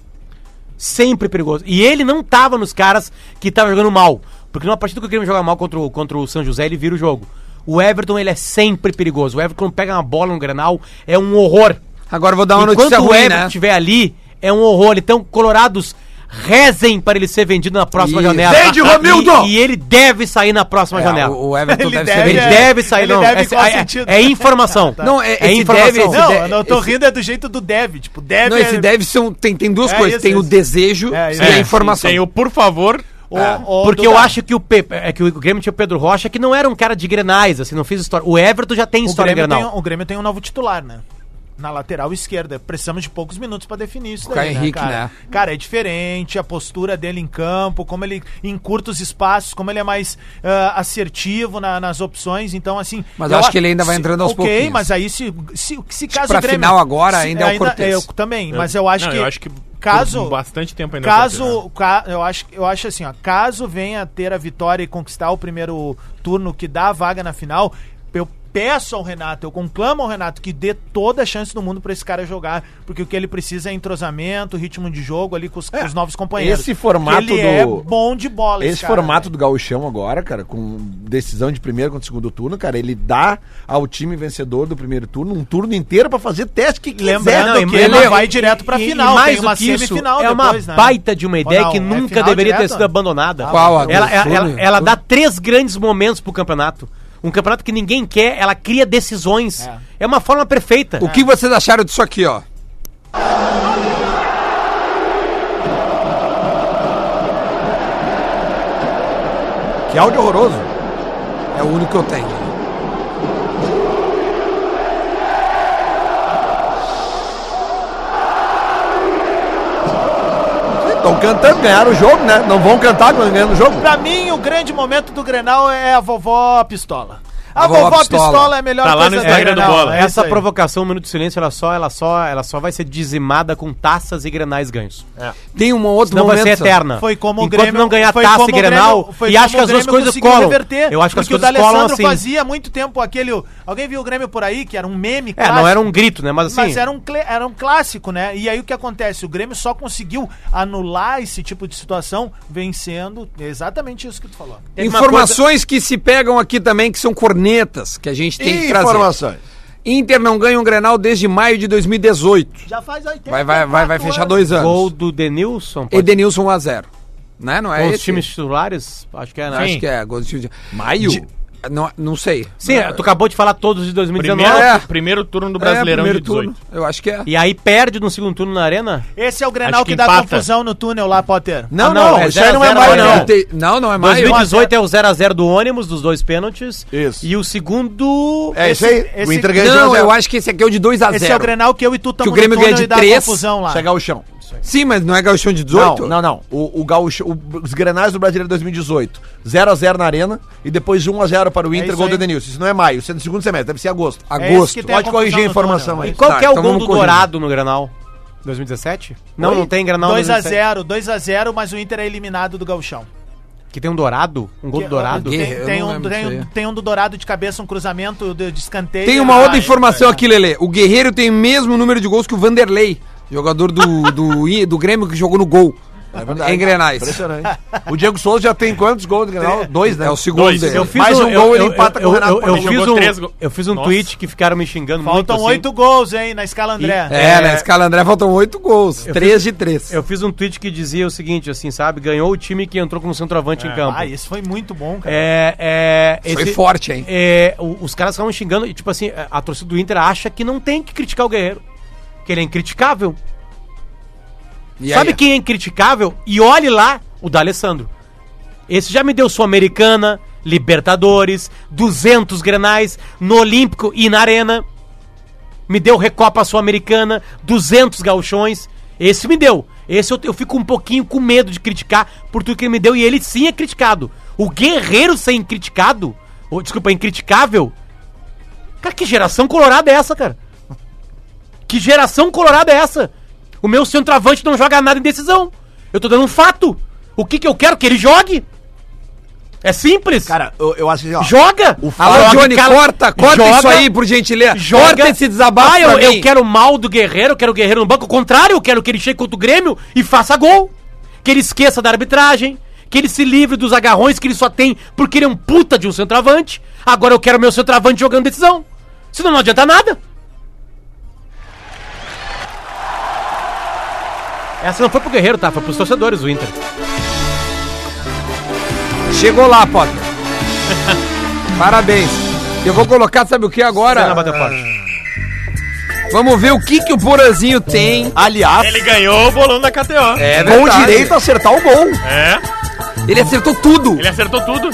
Sempre perigoso. E ele não tava nos caras que estavam jogando mal. Porque numa partida que o Grêmio joga mal contra o, contra o São José, ele vira o jogo. O Everton, ele é sempre perigoso. O Everton pega uma bola no Grenal, é um horror. Agora vou dar uma Enquanto notícia o ruim, Everton né? estiver ali, é um horror. Então, colorados, rezem para ele ser vendido na próxima Isso. janela. Vende, Romildo! E, e ele deve sair na próxima É, janela. o, o Everton Ele deve, deve, ser Ele é. vendido. deve sair, Ele não. deve é, é- sentido? é informação. Tá. Não, é, É esse informação. deve, esse Não, deve- eu tô esse- rindo é do jeito do Dev. Tipo, Dev Não, esse é- deve são, tem, tem duas É coisas. isso, tem o isso. desejo É, e a É, informação. Tem o por favor. o- o Porque eu acho que o Pepe, é que o Grêmio tinha o Pedro Rocha, que não era um cara de grenais, assim, não fez história. O Everton já tem o história Grêmio, o Grêmio tem um novo titular, né? Na lateral esquerda. Precisamos de poucos minutos pra definir isso O Caio Henrique, cara? né? Cara, é diferente a postura dele em campo, como ele encurta os espaços, como ele é mais ah, assertivo na- nas opções. Então, assim. Mas eu acho que ele ainda vai entrando aos Ok, pouquinhos. mas aí se, se, se caso pra o Grêmio- final agora se- ainda é o Cortez. Eu também, mas eu acho Não, que. eu acho que caso. bastante tempo ainda. é o Cortez, né? Caso, ca- eu acho, eu acho assim, ó, caso venha ter a vitória e conquistar o primeiro turno que dá a vaga na final, eu peço ao Renato, eu conclamo ao Renato que dê toda a chance do mundo pra esse cara jogar, porque o que ele precisa é entrosamento, ritmo de jogo ali com os, com os novos companheiros. esse formato ele é do- bom de bola, Esse cara, formato do gauchão agora, cara, com decisão de primeiro contra segundo turno, cara, ele dá ao time vencedor do primeiro turno um turno inteiro pra fazer teste que quiser. Lembrando Não, que ele vai direto pra e- final, e mais tem uma que isso, semifinal é uma depois, né? baita de uma ideia não, que é nunca final deveria ter direto? sido abandonada. Qual? A Ela, ela, ela, né? ela dá três grandes momentos pro campeonato. Um campeonato que ninguém quer, ela cria decisões. É, uma forma perfeita. O que vocês acharam disso aqui, ó? Que áudio horroroso. É o único que eu tenho. Estão cantando, ganharam o jogo, né? Não vão cantar ganhando o jogo. Pra mim, o grande momento do Grenal é a vovó pistola. A, A vovó vovó pistola. pistola. é a melhor Tá lá no coisa Instagram do Bola. É Essa provocação, um minuto de silêncio, ela só, ela só, ela só vai ser dizimada com taças e grenais ganhos. Tem um outro Não vai momento. ser eterna. Foi como o Enquanto Grêmio não ganhar foi taça e o grenal, e acho que o as duas Grêmio coisas conseguiu colam. reverter, Eu acho que as porque coisas o colam D'Alessandro assim. fazia muito tempo aquele. Alguém viu o Grêmio por aí, que era um meme É, não era um grito, né? Mas assim. Mas era um, era um clássico, né? E aí o que acontece? O Grêmio só conseguiu anular esse tipo de situação vencendo exatamente isso que tu falou. Informações que se pegam aqui também, que são cornetas, que a gente tem que trazer. Informações. Inter não ganha um Grenal desde maio de 2018. Já faz 80 Vai, vai, vai, vai fechar dois anos. Gol do Denilson. pode- Edenilson 1x0. Né? Não é Com os times titulares, acho que é, né? Acho que é. Gol do time de... Não, não sei. Sim, tu acabou de falar todos de 2019. Primeiro, É. primeiro turno do É, Brasileirão primeiro de 18. turno. Eu acho que é. E aí perde no segundo turno na arena? Esse é o Grenal que, que dá empata. confusão no túnel lá, Potter. Não, Ah, não, não, é aí não é 0 a 0 mais, não. Não, não é maio. 2018 é o 0x0 do ônibus, dos dois pênaltis. Isso. E o segundo. É isso aí. esse- o Inter de Não, 1 a 0. eu acho que esse aqui é o de 2x0. Esse é o Grenal que eu e tu estamos ganha de e dá três, confusão lá. Chegar ao chão. Sim, mas não é gauchão de 18? Não, não, não. O, o gaúcho, o- os Grenais do Brasileiro 2018. 0x0 na Arena e depois 1x0 para o Inter, isso gol do aí. Edenilson. Isso não é maio, isso é no segundo semestre, deve ser agosto. É Agosto. que tem a Pode corrigir a confusão no informação túnel. aí. E qual Tá, que é o então gol vamos do corrigir. Dourado no Granal? 2017? Não, Oi? não tem Granal 2x0, 2x0, mas o Inter é eliminado do Gauchão. Que tem um Dourado? Um gol Que- do Dourado? Tem, eu tem não um, lembro tem, disso um, aí. tem um do Dourado de cabeça, um cruzamento de, de escanteio. Tem uma Ah, outra é, informação é. aqui, Lelê. O Guerreiro tem o mesmo número de gols que o Vanderlei, jogador do, do, do Grêmio que jogou no gol. É verdade. Em Grenais. Impressionante. O Diego Souza já tem quantos gols no Grenal? Dois, né? É o segundo Dois. dele. Eu fiz Mais um gol, ele empata eu, com o Renato eu, eu, Portaluppi. fiz um, três eu fiz um Nossa. tweet que ficaram me xingando Faltam muito. assim. oito gols, hein, na escala André. E- É, É, na escala André faltam oito gols. Eu três fiz- de três. Eu fiz um tweet que dizia o seguinte, assim, sabe? Ganhou o time que entrou como centroavante em campo. Ah, isso foi muito bom, cara. É, é, Foi esse- forte, hein? é, os caras estavam xingando e, tipo assim, a torcida do Inter acha que não tem que criticar o Guerreiro. Que ele é incriticável. Sabe quem é incriticável? E olhe lá, o D'Alessandro. Esse já me deu Sul-Americana, Libertadores, 200 Grenais, no Olímpico e na Arena. Me deu Recopa Sul-Americana, 200 gauchões. Esse me deu. Esse eu, eu fico um pouquinho com medo de criticar por tudo que ele me deu. E ele sim é criticado. O Guerreiro ser incriticado, ou, desculpa, incriticável. Cara, que geração colorada é essa, cara? Que geração colorada é essa? O meu centroavante não joga nada em decisão. Eu tô dando um fato. O que que eu quero? Que ele jogue. É simples. Cara, eu, eu acho assim, ó. joga. Alô, Joga, Johnny, cara. corta, corta Joga, isso aí, por gentileza. Joga. Corta esse desabafo Ah, eu, eu quero mal do Guerreiro, eu quero o Guerreiro no banco. Ao contrário, eu quero que ele chegue contra o Grêmio e faça gol. Que ele esqueça da arbitragem. Que ele se livre dos agarrões que ele só tem porque ele é um puta de um centroavante. Agora eu quero meu centroavante jogando decisão. Senão não adianta nada. Essa não foi pro Guerreiro, tá? Foi pros torcedores do Inter. Chegou lá, Potter. [laughs] Parabéns. Eu vou colocar, sabe o que agora? Cena bateu forte. Vamos ver o que, que o Porazinho tem. Aliás, Ele ganhou o bolão da KTO. É com direito a acertar o gol. É, Ele acertou tudo. ele acertou tudo.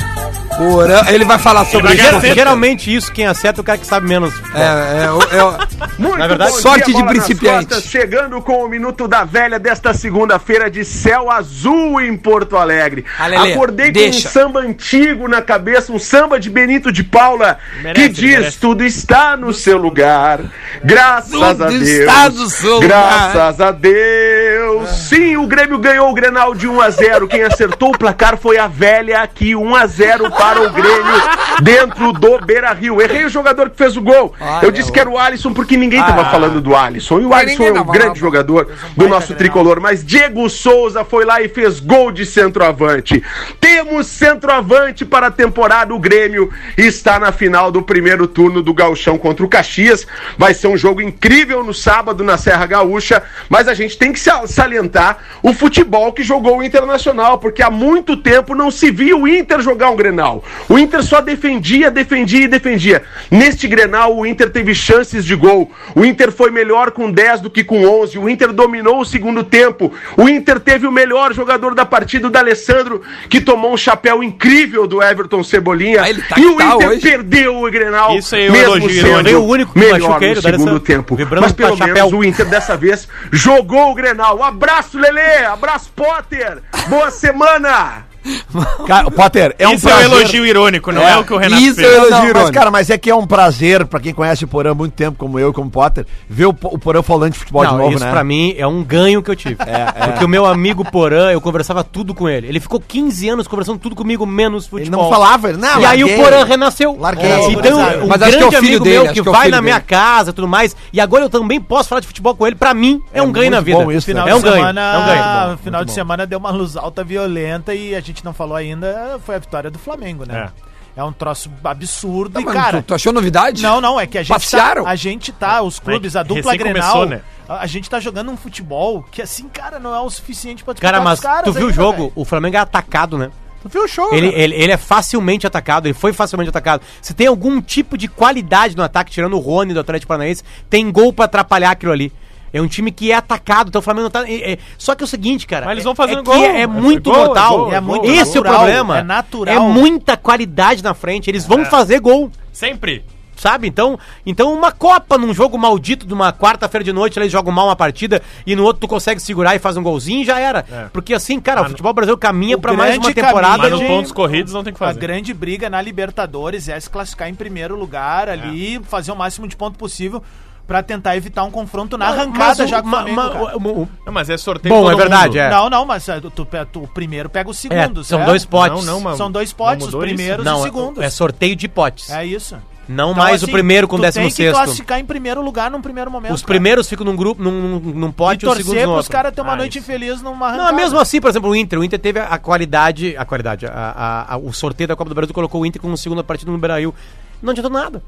Porã, ele vai falar sobre vai isso. Geralmente isso, quem acerta é o cara que sabe menos. É, é, é Muito Na verdade, sorte de Bola nas principiante. Costas, chegando com o Minuto da Velha desta segunda-feira de céu azul em Porto Alegre. Ah, Lelê, Acordei deixa. com um samba antigo na cabeça, um samba de Benito de Paula, Merece, que diz, merece. tudo está no seu lugar, graças Tudo a Deus. está no seu graças a Deus. Sim, o Grêmio ganhou o Grenal de 1 a 0. Quem acertou o placar foi a velha aqui, 1 a 0 para o Grêmio dentro do Beira-Rio. Errei o jogador que fez o gol. Eu disse que era o Alisson porque ninguém estava falando do Alisson. E o Alisson é um grande jogador do nosso tricolor, mas Diego Souza foi lá e fez gol de centroavante. Temos centroavante para a temporada. O Grêmio está na final do primeiro turno do Gauchão contra o Caxias. Vai ser um jogo incrível no sábado na Serra Gaúcha, mas a gente tem que sa- salientar o futebol que jogou o Internacional, porque há muito tempo não se via o Inter jogar um Grenal. O Inter só defendia, defendia e defendia. Neste Grenal, o Inter teve chances de gol. O Inter foi melhor com 10 do que com 11. O Inter dominou o segundo tempo. O Inter teve o melhor jogador da partida, o D'Alessandro, que tomou um chapéu incrível do Everton Cebolinha. Ah, tá e o tá Inter hoje. perdeu o Grenal, Isso aí eu mesmo elogio, sendo eu o único que melhor no segundo tempo. Mas pelo a chapéu. menos o Inter dessa vez jogou o Grenal. Abraço, Lelê! Abraço, Potter! Boa semana! [laughs] Cara, Potter, é um Isso é um prazer. elogio irônico, não é, o que o Renato isso fez. é Não, elogio não, mas, irônico. cara, mas é que é um prazer, pra quem conhece o Porã há muito tempo, como eu, como Potter, ver o, Po- o Porã falando de futebol de Não, novo, isso né? pra mim é um ganho que eu tive. [laughs] Porque o meu amigo Porã, eu conversava tudo com ele. Ele ficou 15 anos conversando tudo comigo, menos Ele futebol. não falava, ele, não, E aí o larguei. Porã renasceu. Larguei. Então, Mas um acho que é o grande filho amigo dele, meu que que é vai na minha dele. casa e tudo mais. E agora eu também posso falar de futebol com ele. Pra mim, é um ganho na vida. bom isso, é um de ganho. semana, É um ganho. no final de semana deu uma luz alta violenta e a gente não falou ainda, foi a vitória do Flamengo, né? É, um troço absurdo Tá, e, mas cara... tu, tu achou novidade? Não, não, é que a gente Passearam? tá, a gente tá, os clubes, a Recém dupla Grenal, começou, né? a, a gente tá jogando um futebol que assim, cara, não é o suficiente pra Cara, com mas os caras tu viu o ainda, jogo? velho. O Flamengo é atacado, né? Tu viu o show, Ele, ele, ele é facilmente atacado, ele foi facilmente atacado. Se tem algum tipo de qualidade no ataque, tirando o Rony do Atlético Paranaense, tem gol pra atrapalhar aquilo ali. É um time que é atacado, então o Flamengo não tá. é- é- só que é o seguinte, cara. Mas eles é- vão fazendo é gol. É, É muito gol, é mortal. gol, é muito Esse é o natural, problema. é natural. É muita qualidade na frente. Eles vão fazer gol. Sempre. Sabe? Então, então uma Copa num jogo maldito de uma quarta-feira de noite, eles jogam mal uma partida e no outro tu consegue segurar e faz um golzinho já era. Porque assim, cara, o futebol brasileiro caminha o pra mais uma temporada Mas nos de- pontos corridos não tem que A fazer. grande briga na Libertadores é se classificar em primeiro lugar ali, fazer o máximo de ponto possível pra tentar evitar um confronto na arrancada o- já com o Flamengo, ma- cara. o- o- Não, mas é sorteio Bom, todo é verdade, mundo. é. Não, não, mas é, tu, tu, tu- o primeiro pega o É, segundo, são certo? dois potes. Não, não, mas- São dois potes, os mudou isso? primeiros e Não, os é- segundos. é sorteio de potes. É isso. Não Então, mais o assim, primeiro com o tu décimo tem que sexto. classificar em primeiro lugar num primeiro momento. Os cara. primeiros ficam num grupo, num, num, num E pote e os segundos torcer no pros outro. caras ter uma Ah, noite isso. infeliz numa Não, mesmo assim, por exemplo, o Inter. O Inter teve a, a qualidade. A qualidade. A, a- a- o sorteio da Copa do Brasil colocou o Inter como segunda partida no Beira-Rio. Não adiantou nada.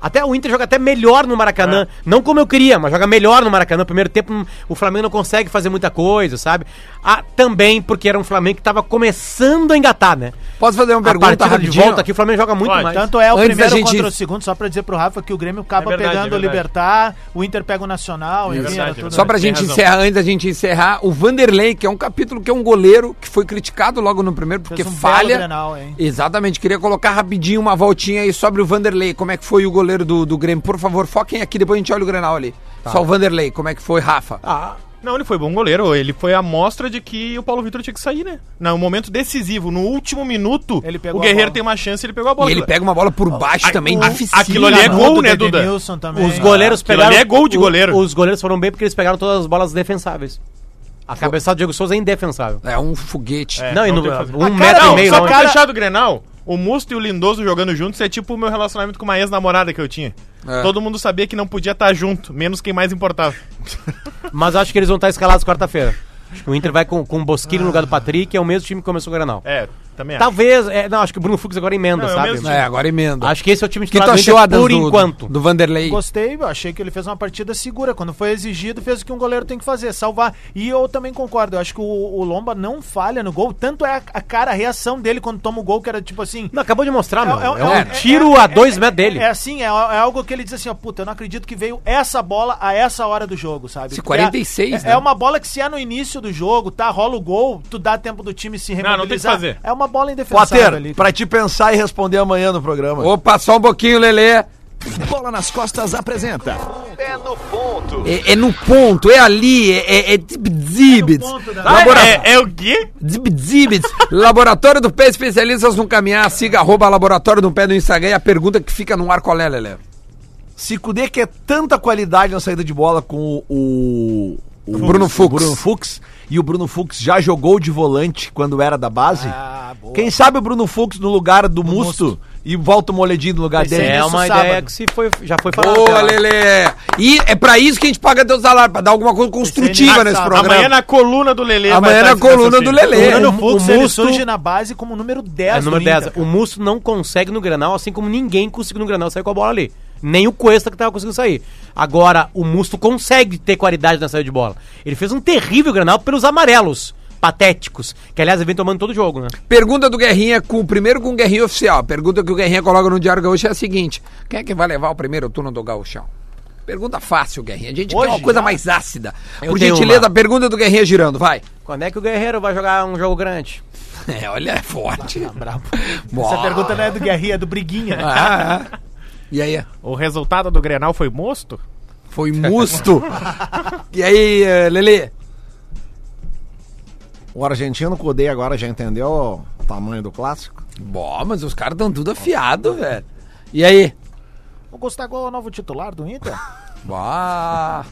Até o Inter joga até melhor no Maracanã. Não como eu queria, mas joga melhor no Maracanã. Primeiro tempo, o Flamengo não consegue fazer muita coisa, sabe? Ah, também porque era um Flamengo que tava começando a engatar, né? Posso fazer uma a pergunta partida de rapidinho? volta aqui, o Flamengo joga muito Pode. mais. Tanto é o Antes primeiro gente- contra o segundo, só pra dizer pro Rafa que o Grêmio acaba É verdade, pegando é o. Libertar, o Inter pega o Nacional, enfim, verdade, é tudo. Só pra Tem gente encerrar, antes da gente encerrar, o Vanderlei, que é um capítulo que é um goleiro que foi criticado logo no primeiro porque um falha. belo Grenal, hein? Exatamente, queria colocar rapidinho uma voltinha aí sobre o Vanderlei. Como é que foi o goleiro do, do Grêmio? Por favor, foquem aqui, depois a gente olha o Grenal ali. Tá. Só o Vanderlei, como é que foi, Rafa? Ah, Não, ele foi bom goleiro. Ele foi a mostra de que o Paulo Vitor tinha que sair, né? No momento decisivo, no último minuto, Ele pegou o Guerreiro tem uma chance e ele pegou a bola. E ele pega uma bola por baixo a- também, o- dificílimo. aquilo ali é Gol do né, Duda? Também. os goleiros aquilo pegaram. ali é gol de o- goleiro. Os goleiros foram bem porque eles pegaram todas as bolas defensáveis. A cabeçada do Diego Souza é indefensável. É um foguete. É, não, e não no, o que fazer. um metro cara- e Não, meio, só não. pra fechar do Grenal, o Musto e o Lindoso jogando juntos é tipo o meu relacionamento com uma ex-namorada que eu tinha. É. Todo mundo sabia que não podia estar junto, menos quem mais importava. [laughs] Mas acho que eles vão estar escalados quarta-feira. Acho que o Inter vai com, com o Bosquilho no lugar do Patrick, é o mesmo time que começou o Granal. É, também acho. Talvez, é, não, acho que o Bruno Fux agora emenda, Não, é o sabe? mesmo É, agora emenda. Acho que esse é o time que tu titular do achou, Inter Adams, por do, enquanto. do Vanderlei? Gostei, eu achei que ele fez uma partida segura. Quando foi exigido, fez o que um goleiro tem que fazer, salvar. E eu também concordo, eu acho que o, o Lomba não falha no gol. Tanto é a, a cara, a reação dele quando toma o gol, que era tipo assim. Não, acabou de mostrar, meu. É, é- um é- tiro é- a dois é- metros dele. É assim, é, é algo que ele diz assim, ó, puta, eu não acredito que veio essa bola a essa hora do jogo, sabe? Se Porque 46, é, né? é uma bola que se é no início do jogo, tá, rola o gol, tu dá tempo do time se não tem que remobilizar. fazer. É uma bola indefensável Potter, ali. pra te pensar e responder amanhã no programa. Opa, só um pouquinho, Lelê. Bola nas costas apresenta. É, é no ponto, é ali, é, é, é zibits. Labora... É, é o quê? Zibits. [laughs] Laboratório do Pé, especialistas no caminhar. Siga arroba Laboratório do Pé no Instagram. E a pergunta que fica no ar, qual é, Lelé? Se Cudê quer tanta qualidade na saída de bola com o, o Bruno Fux. Bruno Fux, e o Bruno Fux já jogou de volante quando era da base, Ah, boa. quem sabe o Bruno Fux no lugar do Musto, e volta o Moledinho no lugar dele. É uma sábado. ideia que se foi, já foi falada. Boa, pela- Lelê! E é pra isso que a gente paga teu salário, pra dar alguma coisa construtiva nesse tá. programa. Amanhã na coluna do Lelê. Amanhã vai na estar esse coluna do raciocínio. Lelê. O Bruno o Fux, ele Musto- surge na base como número 10 É número do 10. Inter. O Musto não consegue no Granal, assim como ninguém conseguiu no Granal sair com a bola ali. Nem o Cuesta que tava conseguindo sair. Agora, o Musto consegue ter qualidade na saída de bola. Ele fez um terrível Granal pelos amarelos patéticos, que aliás ele vem tomando todo jogo, né? Pergunta do Guerrinha, com, primeiro com o Guerrinha oficial. Pergunta que o Guerrinha coloca no Diário Gaúcho é a seguinte: quem é que vai levar o primeiro turno do Gauchão? Pergunta fácil, Guerrinha. A gente quer Hoje, uma coisa já? mais ácida. Eu Por gentileza, uma. a pergunta do Guerrinha girando, vai. Quando é que o Guerreiro vai jogar um jogo grande? [laughs] É, olha, é forte. Brabo. Boa. Essa pergunta não é do Guerrinha, é do Briguinha. Ah, ah. E aí? O resultado do Grenal foi mosto? Foi musto. [laughs] e aí, eh, Lelê? O argentino Cudê agora já entendeu o tamanho do clássico? Bom, mas os caras estão tudo afiado, velho. E aí? O Gustavo é o novo titular do Inter? [laughs] Bah.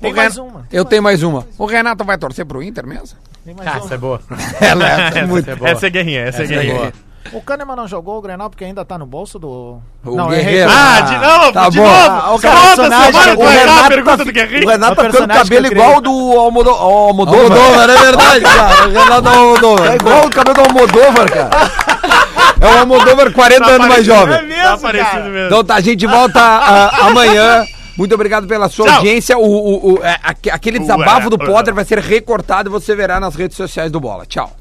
Tem O mais Ren- uma. Eu tenho mais uma. O Renato vai torcer pro Inter mesmo? Tem mais Ah, uma. essa é boa. [laughs] Ela é muito é boa. Essa é guerrinha, essa, é Essa é guerrinha. boa. O Kahneman não jogou o Grenal porque ainda tá no bolso do... O não, Guerreiro. Ah, de novo, Tá de bom. novo. Ah, o personagem, semana o errar a Renato pergunta tá do Guerrinho. [laughs] O Renato É o tá ficando cabelo igual do Almodóvar. Almodóvar, é verdade, cara. O Renato Almodóvar. É igual o cabelo do Almodóvar, cara. É o Almodóvar 40 anos mais jovem. Tá parecido mesmo. Então tá, a gente volta ah, amanhã. Muito obrigado pela sua Tchau. audiência. O, o- o- é, aque- aquele desabafo do Ué, Potter vai ser recortado e você verá nas redes sociais do Bola. Tchau.